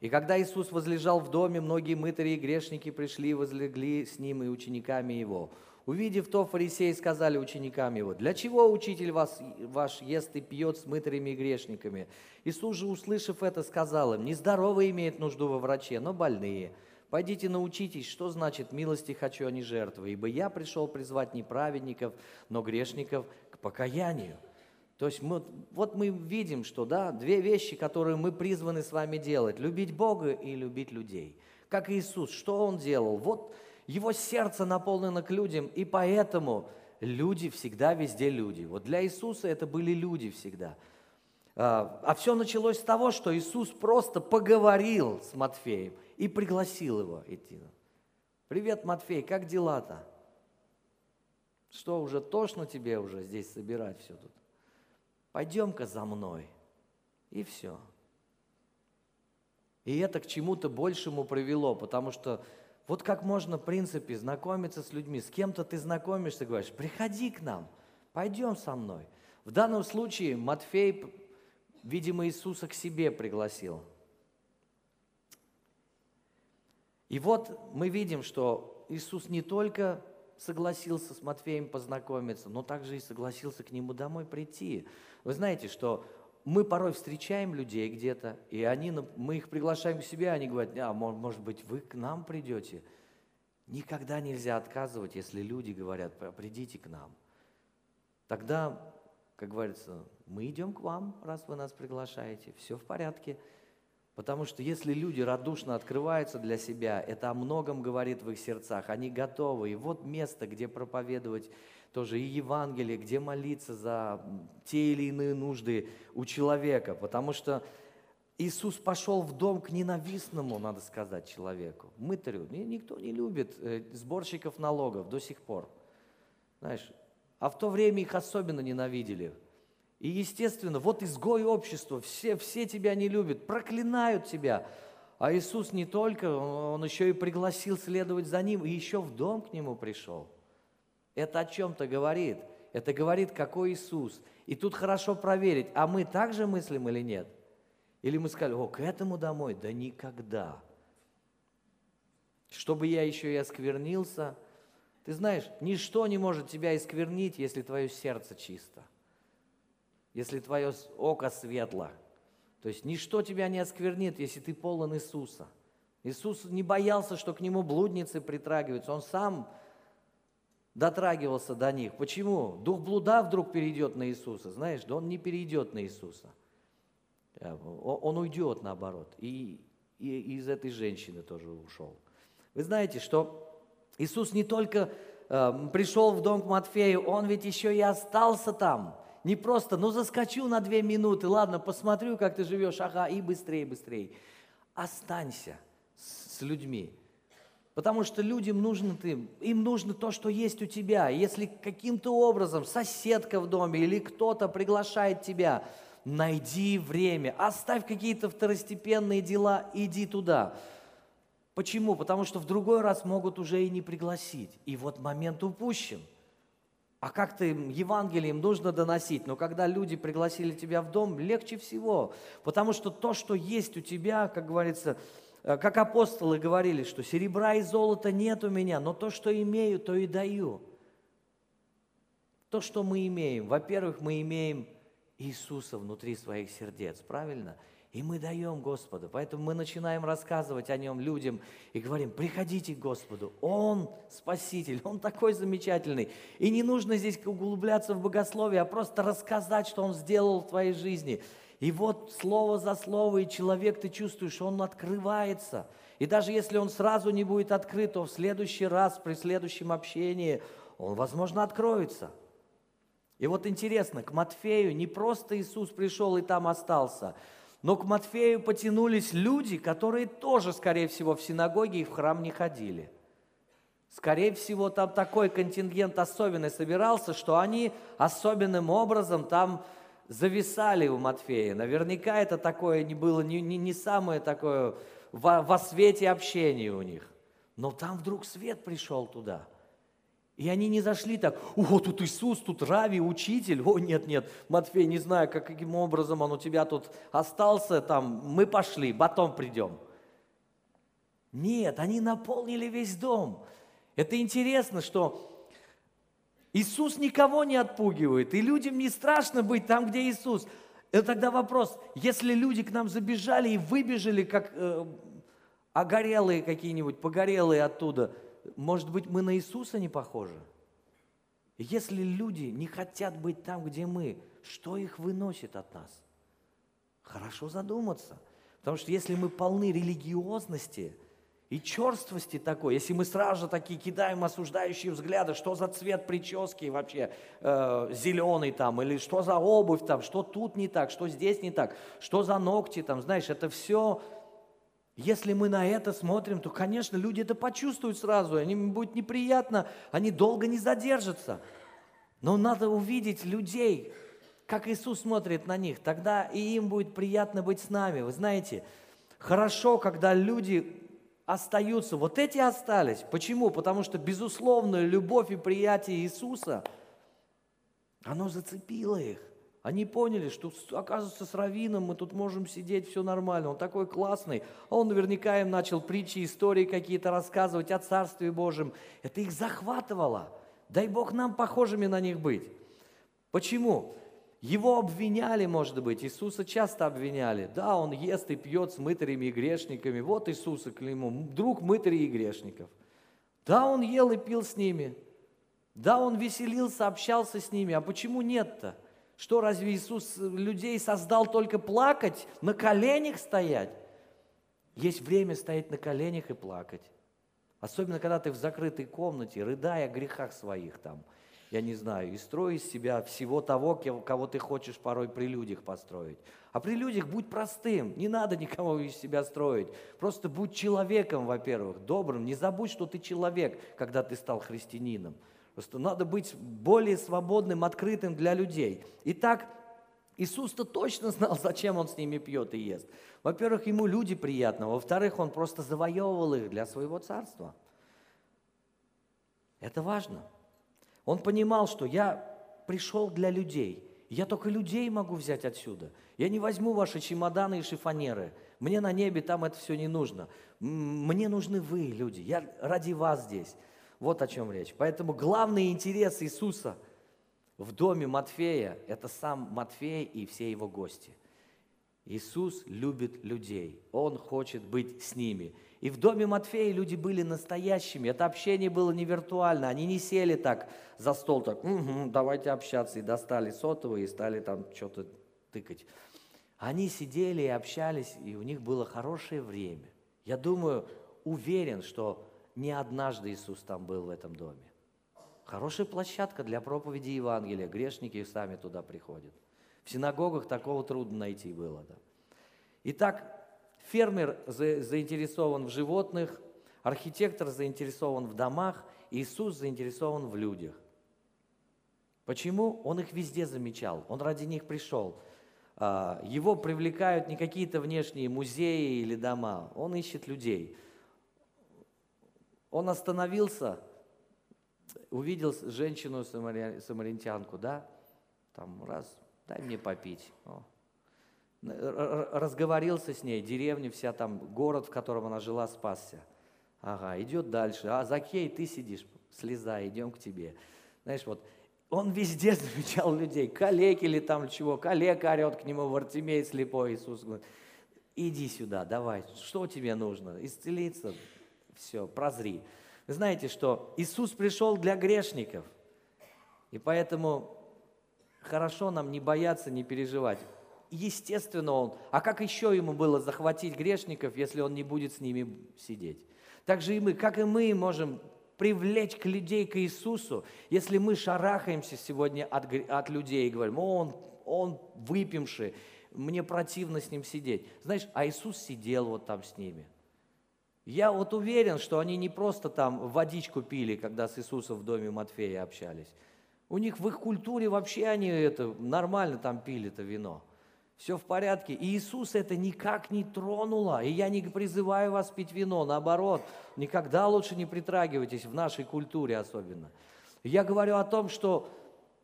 И когда Иисус возлежал в доме, многие мытари и грешники пришли и возлегли с ним и учениками его. Увидев то, фарисеи сказали ученикам его, «Для чего учитель вас, ваш ест и пьет с мытарями и грешниками?» Иисус же, услышав это, сказал им, «Нездоровые имеют нужду во враче, но больные. Пойдите научитесь, что значит «милости хочу, а не жертвы», ибо я пришел призвать не праведников, но грешников к покаянию». То есть мы, вот мы видим, что да, две вещи, которые мы призваны с вами делать. Любить Бога и любить людей. Как Иисус, что Он делал? Вот Его сердце наполнено к людям, и поэтому люди всегда везде люди. Вот для Иисуса это были люди всегда. А, а все началось с того, что Иисус просто поговорил с Матфеем и пригласил его идти. Привет, Матфей, как дела-то? Что, уже тошно тебе уже здесь собирать все тут? пойдем-ка за мной. И все. И это к чему-то большему привело, потому что вот как можно, в принципе, знакомиться с людьми. С кем-то ты знакомишься, говоришь, приходи к нам, пойдем со мной. В данном случае Матфей, видимо, Иисуса к себе пригласил. И вот мы видим, что Иисус не только согласился с Матфеем познакомиться, но также и согласился к нему домой прийти. Вы знаете, что мы порой встречаем людей где-то, и они, мы их приглашаем к себе, они говорят, а может быть, вы к нам придете? Никогда нельзя отказывать, если люди говорят, придите к нам. Тогда, как говорится, мы идем к вам, раз вы нас приглашаете, все в порядке – Потому что если люди радушно открываются для себя, это о многом говорит в их сердцах. Они готовы. И вот место, где проповедовать тоже и Евангелие, где молиться за те или иные нужды у человека. Потому что Иисус пошел в дом к ненавистному, надо сказать, человеку. Мытарю. Никто не любит э, сборщиков налогов до сих пор. Знаешь, а в то время их особенно ненавидели. И естественно, вот изгой общества, все, все тебя не любят, проклинают тебя. А Иисус не только, Он еще и пригласил следовать за Ним, и еще в дом к Нему пришел. Это о чем-то говорит. Это говорит, какой Иисус. И тут хорошо проверить, а мы также мыслим или нет? Или мы сказали, о, к этому домой? Да никогда. Чтобы я еще и осквернился. Ты знаешь, ничто не может тебя исквернить, если твое сердце чисто если твое око светло. То есть ничто тебя не осквернит, если ты полон Иисуса. Иисус не боялся, что к нему блудницы притрагиваются. Он сам дотрагивался до них. Почему? Дух блуда вдруг перейдет на Иисуса. Знаешь, да он не перейдет на Иисуса. Э, он уйдет наоборот. И, и из этой женщины тоже ушел. Вы знаете, что Иисус не только э, пришел в дом к Матфею, Он ведь еще и остался там. Не просто, ну заскочу на две минуты, ладно, посмотрю, как ты живешь, ага, и быстрее, быстрее. Останься с, людьми. Потому что людям нужно ты, им нужно то, что есть у тебя. Если каким-то образом соседка в доме или кто-то приглашает тебя, найди время, оставь какие-то второстепенные дела, иди туда. Почему? Потому что в другой раз могут уже и не пригласить. И вот момент упущен. А как ты Евангелием нужно доносить? Но когда люди пригласили тебя в дом, легче всего. Потому что то, что есть у тебя, как говорится, э, как апостолы говорили, что серебра и золота нет у меня, но то, что имею, то и даю. То, что мы имеем. Во-первых, мы имеем Иисуса внутри своих сердец, правильно? И мы даем Господу. Поэтому мы начинаем рассказывать о Нем людям и говорим, приходите к Господу. Он Спаситель, Он такой замечательный. И не нужно здесь углубляться в богословие, а просто рассказать, что Он сделал в твоей жизни. И вот слово за слово, и человек, ты чувствуешь, он открывается. И даже если он сразу не будет открыт, то в следующий раз, при следующем общении, он, возможно, откроется. И вот интересно, к Матфею не просто Иисус пришел и там остался – но к Матфею потянулись люди, которые тоже, скорее всего, в синагоге и в храм не ходили. Скорее всего, там такой контингент особенный собирался, что они особенным образом там зависали у Матфея. Наверняка это такое не было не, не, не самое такое во, во свете общения у них. Но там вдруг свет пришел туда – и они не зашли так, о, тут Иисус, тут Рави, учитель, о, нет, нет, Матфей, не знаю, как, каким образом он у тебя тут остался, там, мы пошли, потом придем. Нет, они наполнили весь дом. Это интересно, что Иисус никого не отпугивает, и людям не страшно быть там, где Иисус. Это тогда вопрос, если люди к нам забежали и выбежали, как э, огорелые какие-нибудь, погорелые оттуда – может быть, мы на Иисуса не похожи? Если люди не хотят быть там, где мы, что их выносит от нас? Хорошо задуматься. Потому что если мы полны религиозности и черствости такой, если мы сразу же такие кидаем осуждающие взгляды, что за цвет прически вообще э, зеленый там, или что за обувь там, что тут не так, что здесь не так, что за ногти там, знаешь, это все если мы на это смотрим, то, конечно, люди это почувствуют сразу, им будет неприятно, они долго не задержатся. Но надо увидеть людей, как Иисус смотрит на них, тогда и им будет приятно быть с нами. Вы знаете, хорошо, когда люди остаются, вот эти остались. Почему? Потому что безусловная любовь и приятие Иисуса, оно зацепило их. Они поняли, что, оказывается, с Равином мы тут можем сидеть, все нормально, он такой классный. А он наверняка им начал притчи, истории какие-то рассказывать о Царстве Божьем. Это их захватывало. Дай Бог нам похожими на них быть. Почему? Его обвиняли, может быть, Иисуса часто обвиняли. Да, он ест и пьет с мытарями и грешниками. Вот Иисуса к нему, друг мытарей и грешников. Да, он ел и пил с ними. Да, он веселился, общался с ними. А почему нет-то? Что, разве Иисус людей создал только плакать, на коленях стоять? Есть время стоять на коленях и плакать. Особенно, когда ты в закрытой комнате, рыдая о грехах своих там, я не знаю, и строй из себя всего того, кого ты хочешь порой при людях построить. А при людях будь простым, не надо никого из себя строить. Просто будь человеком, во-первых, добрым. Не забудь, что ты человек, когда ты стал христианином. Просто надо быть более свободным, открытым для людей. Итак, Иисус-то точно знал, зачем Он с ними пьет и ест. Во-первых, Ему люди приятны. Во-вторых, Он просто завоевывал их для своего царства. Это важно. Он понимал, что я пришел для людей. Я только людей могу взять отсюда. Я не возьму ваши чемоданы и шифонеры. Мне на небе там это все не нужно. Мне нужны вы, люди. Я ради вас здесь. Вот о чем речь. Поэтому главный интерес Иисуса в доме Матфея – это сам Матфей и все его гости. Иисус любит людей, Он хочет быть с ними. И в доме Матфея люди были настоящими. Это общение было не виртуально. Они не сели так за стол, так, угу, давайте общаться. И достали сотовые и стали там что-то тыкать. Они сидели и общались, и у них было хорошее время. Я думаю, уверен, что не однажды Иисус там был в этом доме. Хорошая площадка для проповеди Евангелия. Грешники сами туда приходят. В синагогах такого трудно найти было. Да. Итак, Фермер заинтересован в животных, архитектор заинтересован в домах, Иисус заинтересован в людях. Почему? Он их везде замечал, он ради них пришел. А, его привлекают не какие-то внешние музеи или дома, он ищет людей. Он остановился, увидел женщину самарянтянку, да, там раз, дай мне попить. О, разговорился с ней, деревня вся там, город, в котором она жила, спасся. Ага, идет дальше. А, Закей, ты сидишь, слезай, идем к тебе. Знаешь, вот он везде замечал людей, коллег или там чего, коллега орет к нему, Вартимей слепой, Иисус говорит, иди сюда, давай, что тебе нужно, исцелиться, все, прозри. Вы знаете, что Иисус пришел для грешников, и поэтому хорошо нам не бояться, не переживать естественно он. А как еще ему было захватить грешников, если он не будет с ними сидеть? Так же и мы, как и мы можем привлечь к людей к Иисусу, если мы шарахаемся сегодня от, от людей и говорим, он, он выпивший, мне противно с ним сидеть. Знаешь, а Иисус сидел вот там с ними. Я вот уверен, что они не просто там водичку пили, когда с Иисусом в доме Матфея общались. У них в их культуре вообще они это нормально там пили это вино все в порядке. И Иисус это никак не тронуло. И я не призываю вас пить вино, наоборот, никогда лучше не притрагивайтесь в нашей культуре особенно. Я говорю о том, что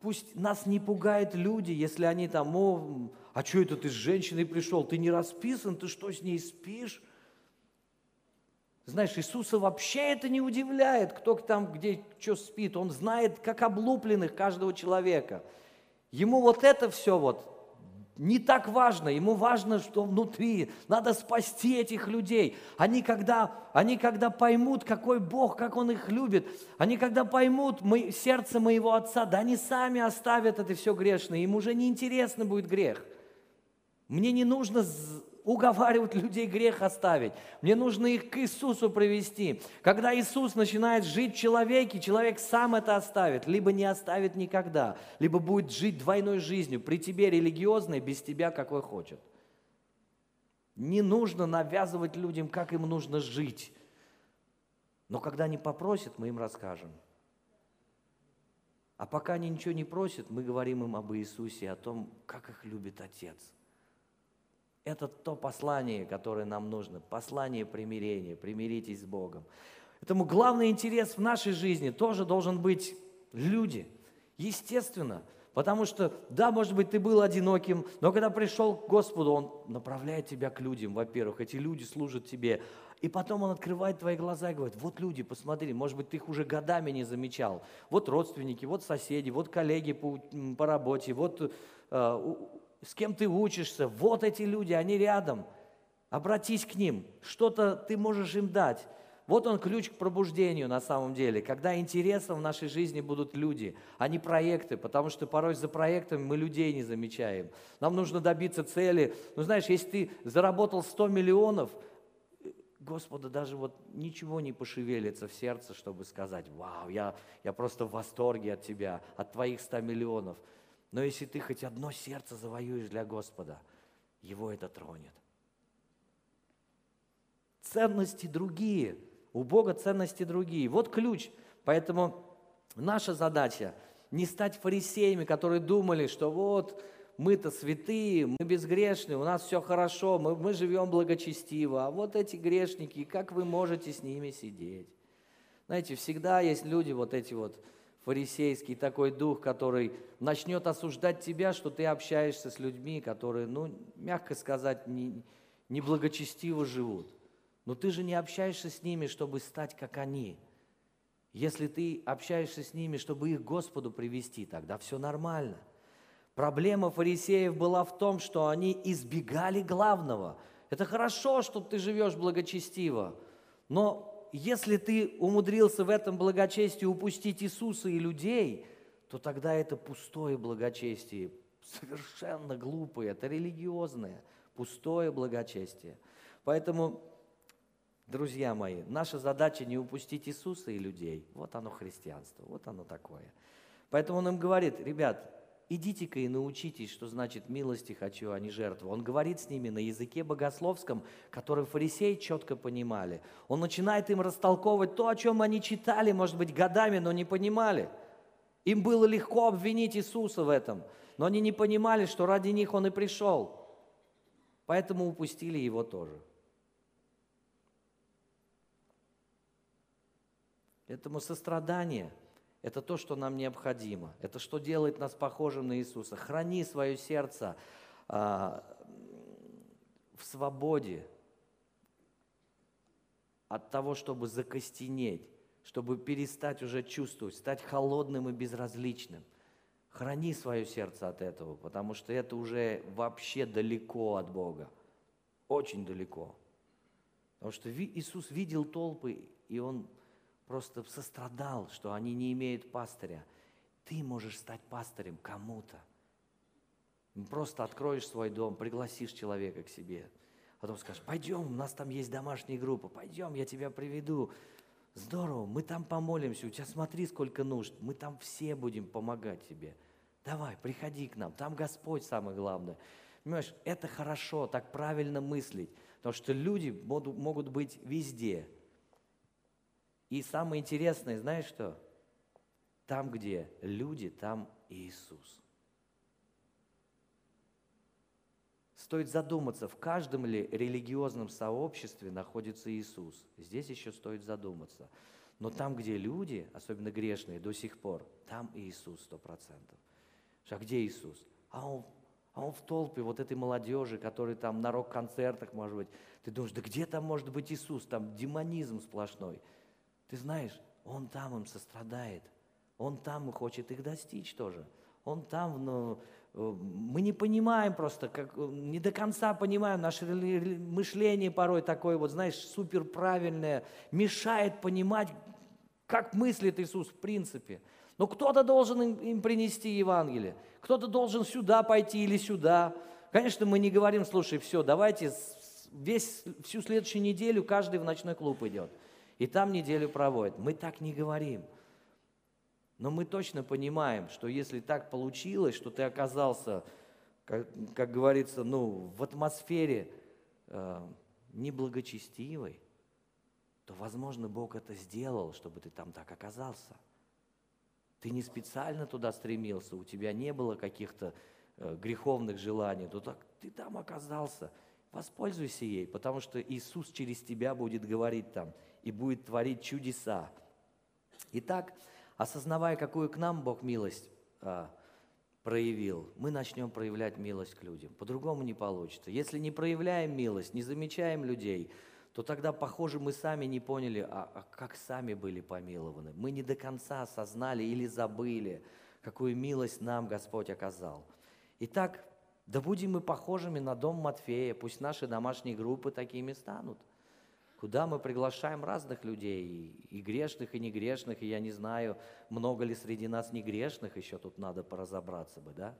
пусть нас не пугают люди, если они там, о, а что это ты с женщиной пришел, ты не расписан, ты что с ней спишь? Знаешь, Иисуса вообще это не удивляет, кто там где что спит. Он знает, как облупленных каждого человека. Ему вот это все вот не так важно. Ему важно, что внутри. Надо спасти этих людей. Они когда, они когда поймут, какой Бог, как Он их любит, они когда поймут мы, сердце моего Отца, да они сами оставят это все грешное. Им уже не интересно будет грех. Мне не нужно уговаривать людей грех оставить. Мне нужно их к Иисусу привести. Когда Иисус начинает жить в человеке, человек сам это оставит, либо не оставит никогда, либо будет жить двойной жизнью, при тебе религиозной, без тебя какой хочет. Не нужно навязывать людям, как им нужно жить. Но когда они попросят, мы им расскажем. А пока они ничего не просят, мы говорим им об Иисусе, о том, как их любит Отец – это то послание, которое нам нужно, послание примирения, примиритесь с Богом. Поэтому главный интерес в нашей жизни тоже должен быть люди. Естественно, потому что, да, может быть, ты был одиноким, но когда пришел к Господу, Он направляет тебя к людям, во-первых, эти люди служат тебе, и потом Он открывает твои глаза и говорит, вот люди, посмотри, может быть, ты их уже годами не замечал. Вот родственники, вот соседи, вот коллеги по, по работе, вот э, с кем ты учишься, вот эти люди, они рядом. Обратись к ним, что-то ты можешь им дать. Вот он ключ к пробуждению на самом деле, когда интересом в нашей жизни будут люди, а не проекты, потому что порой за проектами мы людей не замечаем. Нам нужно добиться цели. Ну знаешь, если ты заработал 100 миллионов, Господа даже вот ничего не пошевелится в сердце, чтобы сказать, вау, я, я просто в восторге от тебя, от твоих 100 миллионов. Но если ты хоть одно сердце завоюешь для Господа, его это тронет. Ценности другие. У Бога ценности другие. Вот ключ. Поэтому наша задача не стать фарисеями, которые думали, что вот мы-то святые, мы безгрешные, у нас все хорошо, мы, мы живем благочестиво, а вот эти грешники, как вы можете с ними сидеть? Знаете, всегда есть люди вот эти вот, фарисейский такой дух, который начнет осуждать тебя, что ты общаешься с людьми, которые, ну, мягко сказать, не, неблагочестиво живут. Но ты же не общаешься с ними, чтобы стать как они. Если ты общаешься с ними, чтобы их Господу привести, тогда все нормально. Проблема фарисеев была в том, что они избегали главного. Это хорошо, что ты живешь благочестиво, Но если ты умудрился в этом благочестии упустить Иисуса и людей, то тогда это пустое благочестие, совершенно глупое, это религиозное, пустое благочестие. Поэтому, друзья мои, наша задача не упустить Иисуса и людей. Вот оно христианство, вот оно такое. Поэтому он им говорит, ребят, идите-ка и научитесь, что значит милости хочу, а не жертву. Он говорит с ними на языке богословском, который фарисеи четко понимали. Он начинает им растолковывать то, о чем они читали, может быть, годами, но не понимали. Им было легко обвинить Иисуса в этом, но они не понимали, что ради них Он и пришел. Поэтому упустили Его тоже. Этому сострадание – это то, что нам необходимо. Это что делает нас похожим на Иисуса. Храни свое сердце а, в свободе от того, чтобы закостенеть, чтобы перестать уже чувствовать, стать холодным и безразличным. Храни свое сердце от этого, потому что это уже вообще далеко от Бога. Очень далеко. Потому что Иисус видел толпы, и Он просто сострадал, что они не имеют пастыря. Ты можешь стать пастырем кому-то. Просто откроешь свой дом, пригласишь человека к себе. Потом скажешь, пойдем, у нас там есть домашняя группа, пойдем, я тебя приведу. Здорово, мы там помолимся, у тебя смотри, сколько нужд, мы там все будем помогать тебе. Давай, приходи к нам, там Господь самое главное. Понимаешь, это хорошо, так правильно мыслить, потому что люди могут быть везде – и самое интересное, знаешь что? Там, где люди, там Иисус. Стоит задуматься, в каждом ли религиозном сообществе находится Иисус. Здесь еще стоит задуматься. Но там, где люди, особенно грешные, до сих пор, там Иисус сто процентов. А где Иисус? А он, а он в толпе вот этой молодежи, которые там на рок-концертах, может быть. Ты думаешь, да где там может быть Иисус? Там демонизм сплошной. Ты знаешь, Он там им сострадает. Он там хочет их достичь тоже. Он там, ну, э, мы не понимаем просто, как, э, не до конца понимаем, наше мышление порой такое, вот знаешь, супер правильное, мешает понимать, как мыслит Иисус в принципе. Но кто-то должен им, им принести Евангелие, кто-то должен сюда пойти или сюда. Конечно, мы не говорим, слушай, все, давайте весь, всю следующую неделю каждый в ночной клуб идет и там неделю проводит. Мы так не говорим. Но мы точно понимаем, что если так получилось, что ты оказался, как, как говорится, ну, в атмосфере э, неблагочестивой, то, возможно, Бог это сделал, чтобы ты там так оказался. Ты не специально туда стремился, у тебя не было каких-то э, греховных желаний, то так ты там оказался. Воспользуйся ей, потому что Иисус через тебя будет говорить там – и будет творить чудеса. Итак, осознавая, какую к нам Бог милость а, проявил, мы начнем проявлять милость к людям. По-другому не получится. Если не проявляем милость, не замечаем людей, то тогда, похоже, мы сами не поняли, а, а как сами были помилованы. Мы не до конца осознали или забыли, какую милость нам Господь оказал. Итак, да будем мы похожими на дом Матфея, пусть наши домашние группы такими станут куда мы приглашаем разных людей, и грешных, и негрешных, и я не знаю, много ли среди нас негрешных, еще тут надо поразобраться бы, да?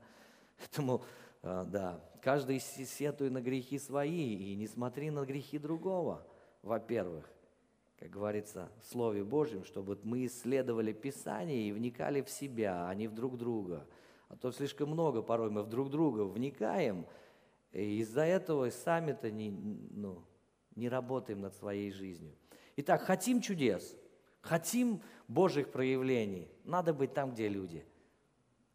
Поэтому, э, да, каждый сетуй на грехи свои, и не смотри на грехи другого, во-первых, как говорится в Слове Божьем, чтобы мы исследовали Писание и вникали в себя, а не в друг друга. А то слишком много порой мы в друг друга вникаем, и из-за этого сами-то не, ну, не работаем над своей жизнью. Итак, хотим чудес, хотим Божьих проявлений, надо быть там, где люди.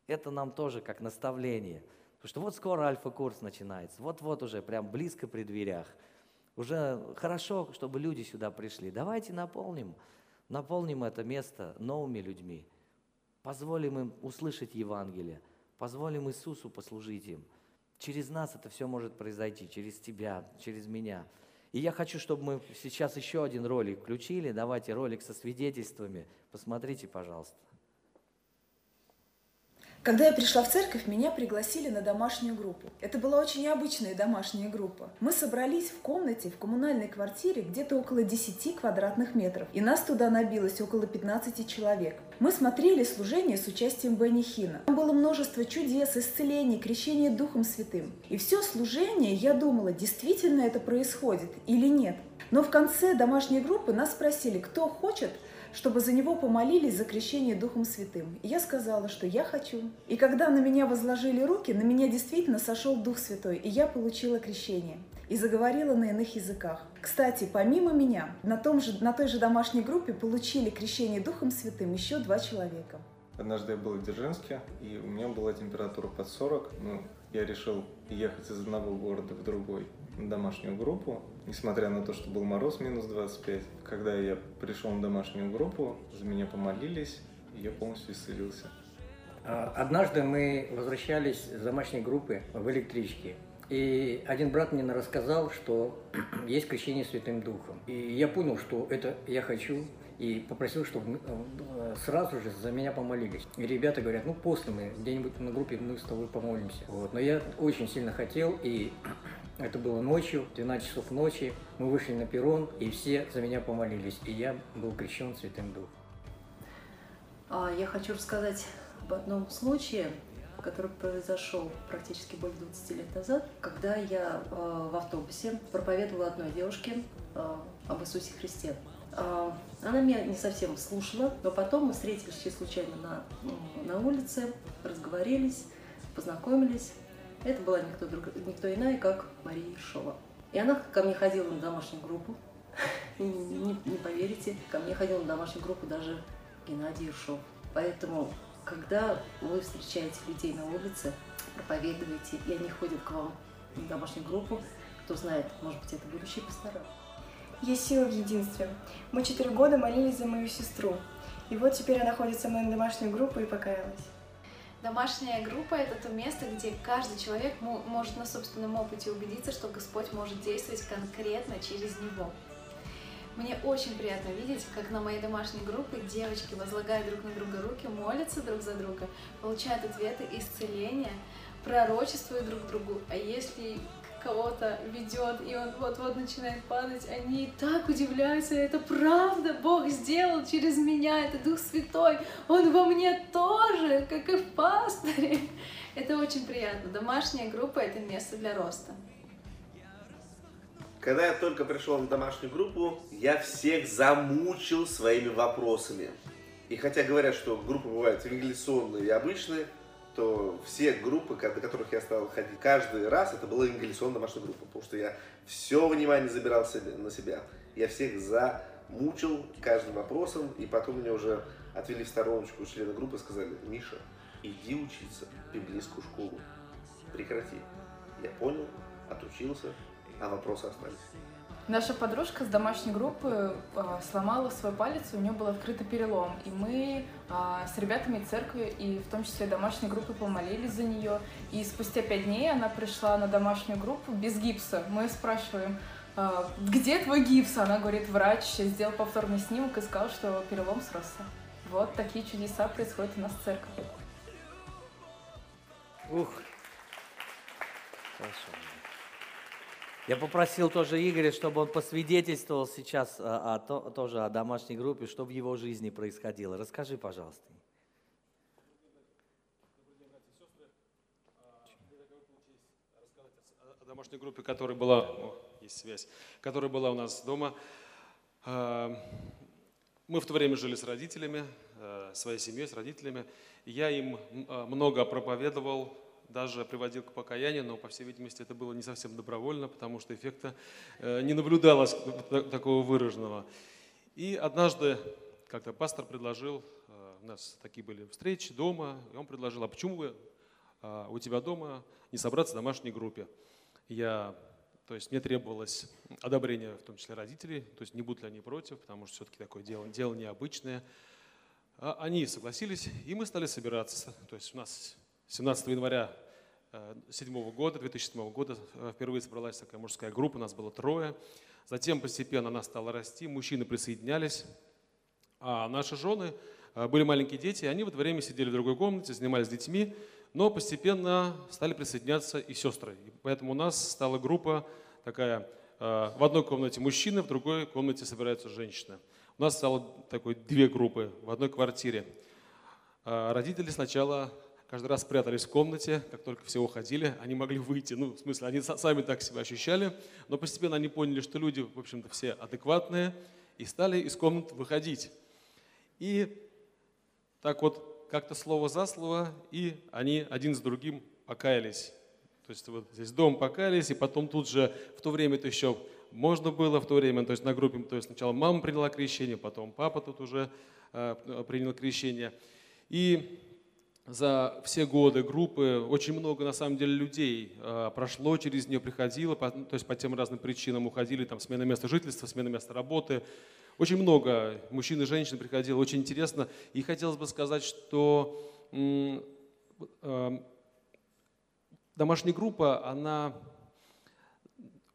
Это нам тоже как наставление. Потому что вот скоро альфа-курс начинается, вот-вот уже прям близко при дверях. Уже хорошо, чтобы люди сюда пришли. Давайте наполним, наполним это место новыми людьми. Позволим им услышать Евангелие, позволим Иисусу послужить им. Через нас это все может произойти, через тебя, через меня – и я хочу, чтобы мы сейчас еще один ролик включили. Давайте ролик со свидетельствами. Посмотрите, пожалуйста. Когда я пришла в церковь, меня пригласили на домашнюю группу. Это была очень необычная домашняя группа. Мы собрались в комнате в коммунальной квартире где-то около 10 квадратных метров. И нас туда набилось около 15 человек. Мы смотрели служение с участием Бенни Хина. Там было множество чудес, исцелений, крещения Духом Святым. И все служение, я думала, действительно это происходит или нет. Но в конце домашней группы нас спросили, кто хочет чтобы за него помолились за крещение Духом Святым. И я сказала, что я хочу. И когда на меня возложили руки, на меня действительно сошел Дух Святой, и я получила крещение и заговорила на иных языках. Кстати, помимо меня, на, том же, на той же домашней группе получили крещение Духом Святым еще два человека. Однажды я был в Дзержинске, и у меня была температура под 40. Ну, я решил ехать из одного города в другой домашнюю группу, несмотря на то, что был мороз минус 25. Когда я пришел на домашнюю группу, за меня помолились, и я полностью исцелился. А, однажды мы возвращались с домашней группы в электричке. И один брат мне рассказал, что есть крещение Святым Духом. И я понял, что это я хочу, и попросил, чтобы э, сразу же за меня помолились. И ребята говорят, ну после мы где-нибудь на группе мы с тобой помолимся. Вот. Но я очень сильно хотел, и это было ночью, 12 часов ночи. Мы вышли на перрон, и все за меня помолились. И я был крещен Святым Духом. А, я хочу рассказать об одном случае, который произошел практически более 20 лет назад, когда я э, в автобусе проповедовала одной девушке э, об Иисусе Христе. Она меня не совсем слушала, но потом мы встретились случайно на, на улице, разговорились, познакомились. Это была никто, друг, никто иная, как Мария Ершова. И она ко мне ходила на домашнюю группу. не, не, поверите, ко мне ходил на домашнюю группу даже Геннадий Ершов. Поэтому когда вы встречаете людей на улице, проповедуете, и они ходят к вам в домашнюю группу, кто знает, может быть, это будущие пастора. Есть сила в единстве. Мы четыре года молились за мою сестру. И вот теперь она ходит со мной на домашнюю группу и покаялась. Домашняя группа — это то место, где каждый человек может на собственном опыте убедиться, что Господь может действовать конкретно через него. Мне очень приятно видеть, как на моей домашней группе девочки возлагают друг на друга руки, молятся друг за друга, получают ответы, исцеления, пророчествуют друг другу. А если кого-то ведет, и он вот-вот начинает падать, они так удивляются, это правда, Бог сделал через меня, это Дух Святой, Он во мне тоже, как и в пасторе. Это очень приятно. Домашняя группа — это место для роста. Когда я только пришел на домашнюю группу, я всех замучил своими вопросами. И хотя говорят, что группы бывают евангелиционные и обычные, то все группы, до которых я стал ходить каждый раз, это была евангелиционная домашняя группа, потому что я все внимание забирал себе, на себя. Я всех замучил каждым вопросом, и потом меня уже отвели в стороночку члены группы и сказали, Миша, иди учиться в библейскую школу, прекрати. Я понял, отучился, а вопросы остались. Наша подружка с домашней группы э, сломала свой палец, у нее был открытый перелом. И мы э, с ребятами церкви, и в том числе домашней группы, помолились за нее. И спустя пять дней она пришла на домашнюю группу без гипса. Мы спрашиваем, э, где твой гипс? Она говорит, врач сделал повторный снимок и сказал, что перелом сросся. Вот такие чудеса происходят у нас в церкви. Ух. Хорошо. Я попросил тоже Игоря, чтобы он посвидетельствовал сейчас о, о, тоже о домашней группе, что в его жизни происходило. Расскажи, пожалуйста. О домашней группе, которая была, о, есть связь, которая была у нас дома. А, мы в то время жили с родителями, своей семьей, с родителями. Я им а, много проповедовал, даже приводил к покаянию, но, по всей видимости, это было не совсем добровольно, потому что эффекта э, не наблюдалось такого выраженного. И однажды как-то пастор предложил, э, у нас такие были встречи дома, и он предложил, а почему вы а, у тебя дома не собраться в домашней группе? Я, то есть мне требовалось одобрение, в том числе родителей, то есть не будут ли они против, потому что все-таки такое дело, дело необычное. А они согласились, и мы стали собираться. То есть у нас 17 января 2007 э, года, 2007 года э, впервые собралась такая мужская группа, нас было трое. Затем постепенно она стала расти, мужчины присоединялись, а наши жены э, были маленькие дети, и они в это время сидели в другой комнате, занимались детьми, но постепенно стали присоединяться и сестры. И поэтому у нас стала группа такая, в одной комнате мужчины, в другой комнате собираются женщины. У нас стало такой две группы в одной квартире. Родители сначала каждый раз прятались в комнате, как только все уходили, они могли выйти, ну, в смысле, они сами так себя ощущали, но постепенно они поняли, что люди, в общем-то, все адекватные, и стали из комнат выходить. И так вот, как-то слово за слово, и они один с другим покаялись. То есть вот здесь дом покаялись, и потом тут же, в то время это еще можно было, в то время, то есть на группе, то есть сначала мама приняла крещение, потом папа тут уже э, принял крещение. И за все годы группы очень много, на самом деле, людей э, прошло через нее, приходило, по, то есть по тем разным причинам уходили, там, смена места жительства, смена места работы. Очень много мужчин и женщин приходило, очень интересно. И хотелось бы сказать, что э, домашняя группа, она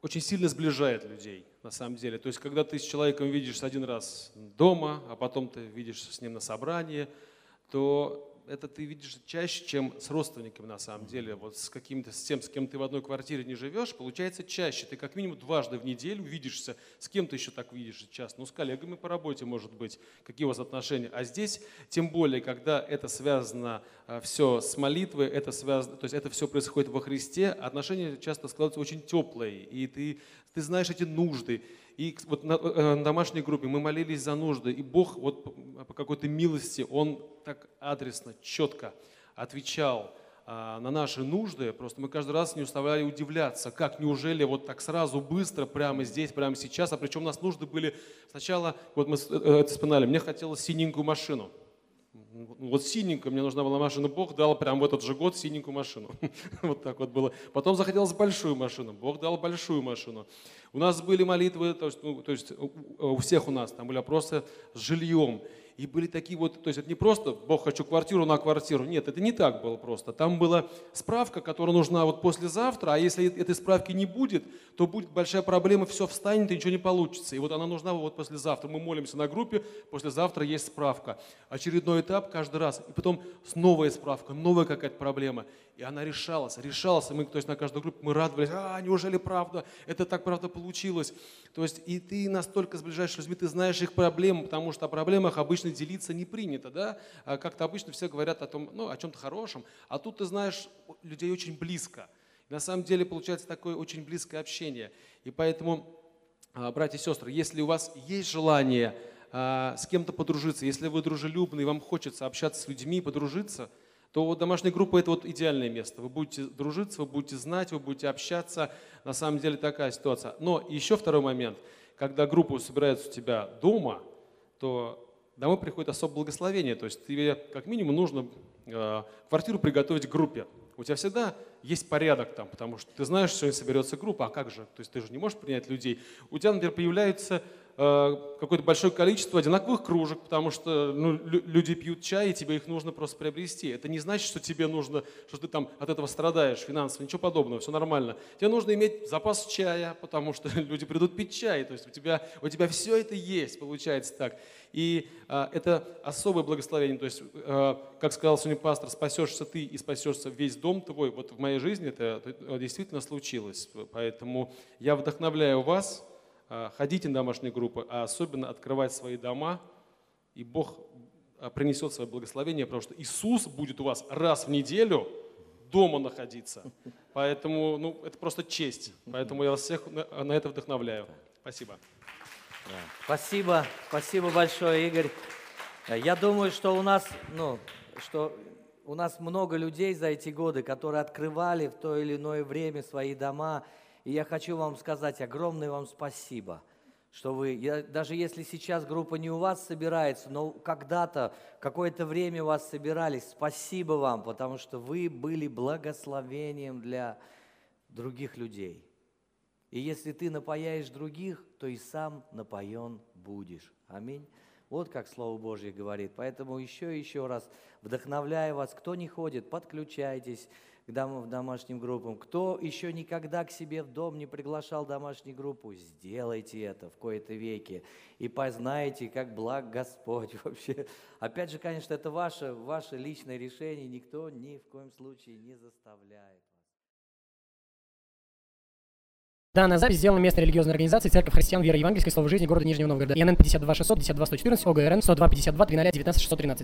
очень сильно сближает людей, на самом деле. То есть, когда ты с человеком видишься один раз дома, а потом ты видишь с ним на собрании, то это ты видишь чаще, чем с родственниками на самом деле. Вот с каким-то, с тем, с кем ты в одной квартире не живешь, получается чаще. Ты как минимум дважды в неделю видишься, с кем ты еще так видишь часто. Ну, с коллегами по работе, может быть, какие у вас отношения. А здесь, тем более, когда это связано а, все с молитвой, это связано, то есть это все происходит во Христе, отношения часто складываются очень теплые, и ты, ты знаешь эти нужды. И вот на, э, на домашней группе мы молились за нужды, и Бог вот по какой-то милости, Он так адресно, четко отвечал а, на наши нужды. Просто мы каждый раз не уставляли удивляться, как неужели вот так сразу, быстро, прямо здесь, прямо сейчас. А причем у нас нужды были сначала, вот мы э, это вспоминали, мне хотелось синенькую машину. Вот синенькую, мне нужна была машина, Бог дал прямо в этот же год синенькую машину. Вот так вот было. Потом захотелось большую машину, Бог дал большую машину. У нас были молитвы, то есть, ну, то есть у всех у нас там были вопросы с жильем. И были такие вот, то есть это не просто «Бог, хочу квартиру на квартиру». Нет, это не так было просто. Там была справка, которая нужна вот послезавтра, а если этой справки не будет, то будет большая проблема, все встанет и ничего не получится. И вот она нужна вот послезавтра. Мы молимся на группе, послезавтра есть справка. Очередной этап каждый раз. И потом новая справка, новая какая-то проблема. И она решалась, решалась. Мы, то есть на каждой группе мы радовались, а, неужели правда? Это так правда получилось. То есть и ты настолько сближаешься с людьми, ты знаешь их проблемы, потому что о проблемах обычно делиться не принято, да? А как-то обычно все говорят о том, ну, о чем-то хорошем, а тут ты знаешь людей очень близко. На самом деле получается такое очень близкое общение. И поэтому, а, братья и сестры, если у вас есть желание а, с кем-то подружиться, если вы дружелюбны вам хочется общаться с людьми, подружиться – то вот домашняя группа – это вот идеальное место. Вы будете дружиться, вы будете знать, вы будете общаться. На самом деле такая ситуация. Но еще второй момент. Когда группа собирается у тебя дома, то домой приходит особое благословение. То есть тебе как минимум нужно э, квартиру приготовить группе. У тебя всегда есть порядок там, потому что ты знаешь, сегодня соберется группа, а как же? То есть ты же не можешь принять людей. У тебя, например, появляются Э, какое-то большое количество одинаковых кружек, потому что ну, люди пьют чай, и тебе их нужно просто приобрести. Это не значит, что тебе нужно, что ты там от этого страдаешь финансово, ничего подобного, все нормально. Тебе нужно иметь запас чая, потому что люди придут пить чай, то есть у тебя, у тебя все это есть, получается так. И а, это особое благословение, то есть, а, как сказал сегодня пастор, спасешься ты и спасешься весь дом твой. Вот в моей жизни это, действительно случилось, поэтому я вдохновляю вас, а, ходите на домашние группы, а особенно открывать свои дома, и Бог а, принесет свое благословение, потому что Иисус будет у вас раз в неделю дома находиться. Поэтому ну, это просто честь. Поэтому я вас всех на это вдохновляю. Спасибо. Спасибо, спасибо большое, Игорь. Я думаю, что у нас, ну, что у нас много людей за эти годы, которые открывали в то или иное время свои дома, и я хочу вам сказать огромное вам спасибо, что вы, я, даже если сейчас группа не у вас собирается, но когда-то, какое-то время у вас собирались, спасибо вам, потому что вы были благословением для других людей. И если ты напаяешь других, то и сам напоен будешь. Аминь. Вот как Слово Божье говорит. Поэтому еще и еще раз вдохновляю вас, кто не ходит, подключайтесь к дом, домашним группам. Кто еще никогда к себе в дом не приглашал домашнюю группу, сделайте это в кои-то веки и познаете, как благ Господь вообще. Опять же, конечно, это ваше, ваше личное решение, никто ни в коем случае не заставляет. Данная запись сделана местной религиозной организацией Церковь Христиан Веры Евангельской Слова Жизни города Нижнего Новгорода. ИНН 52 600 52 114 ОГРН 102 52 13 19 613.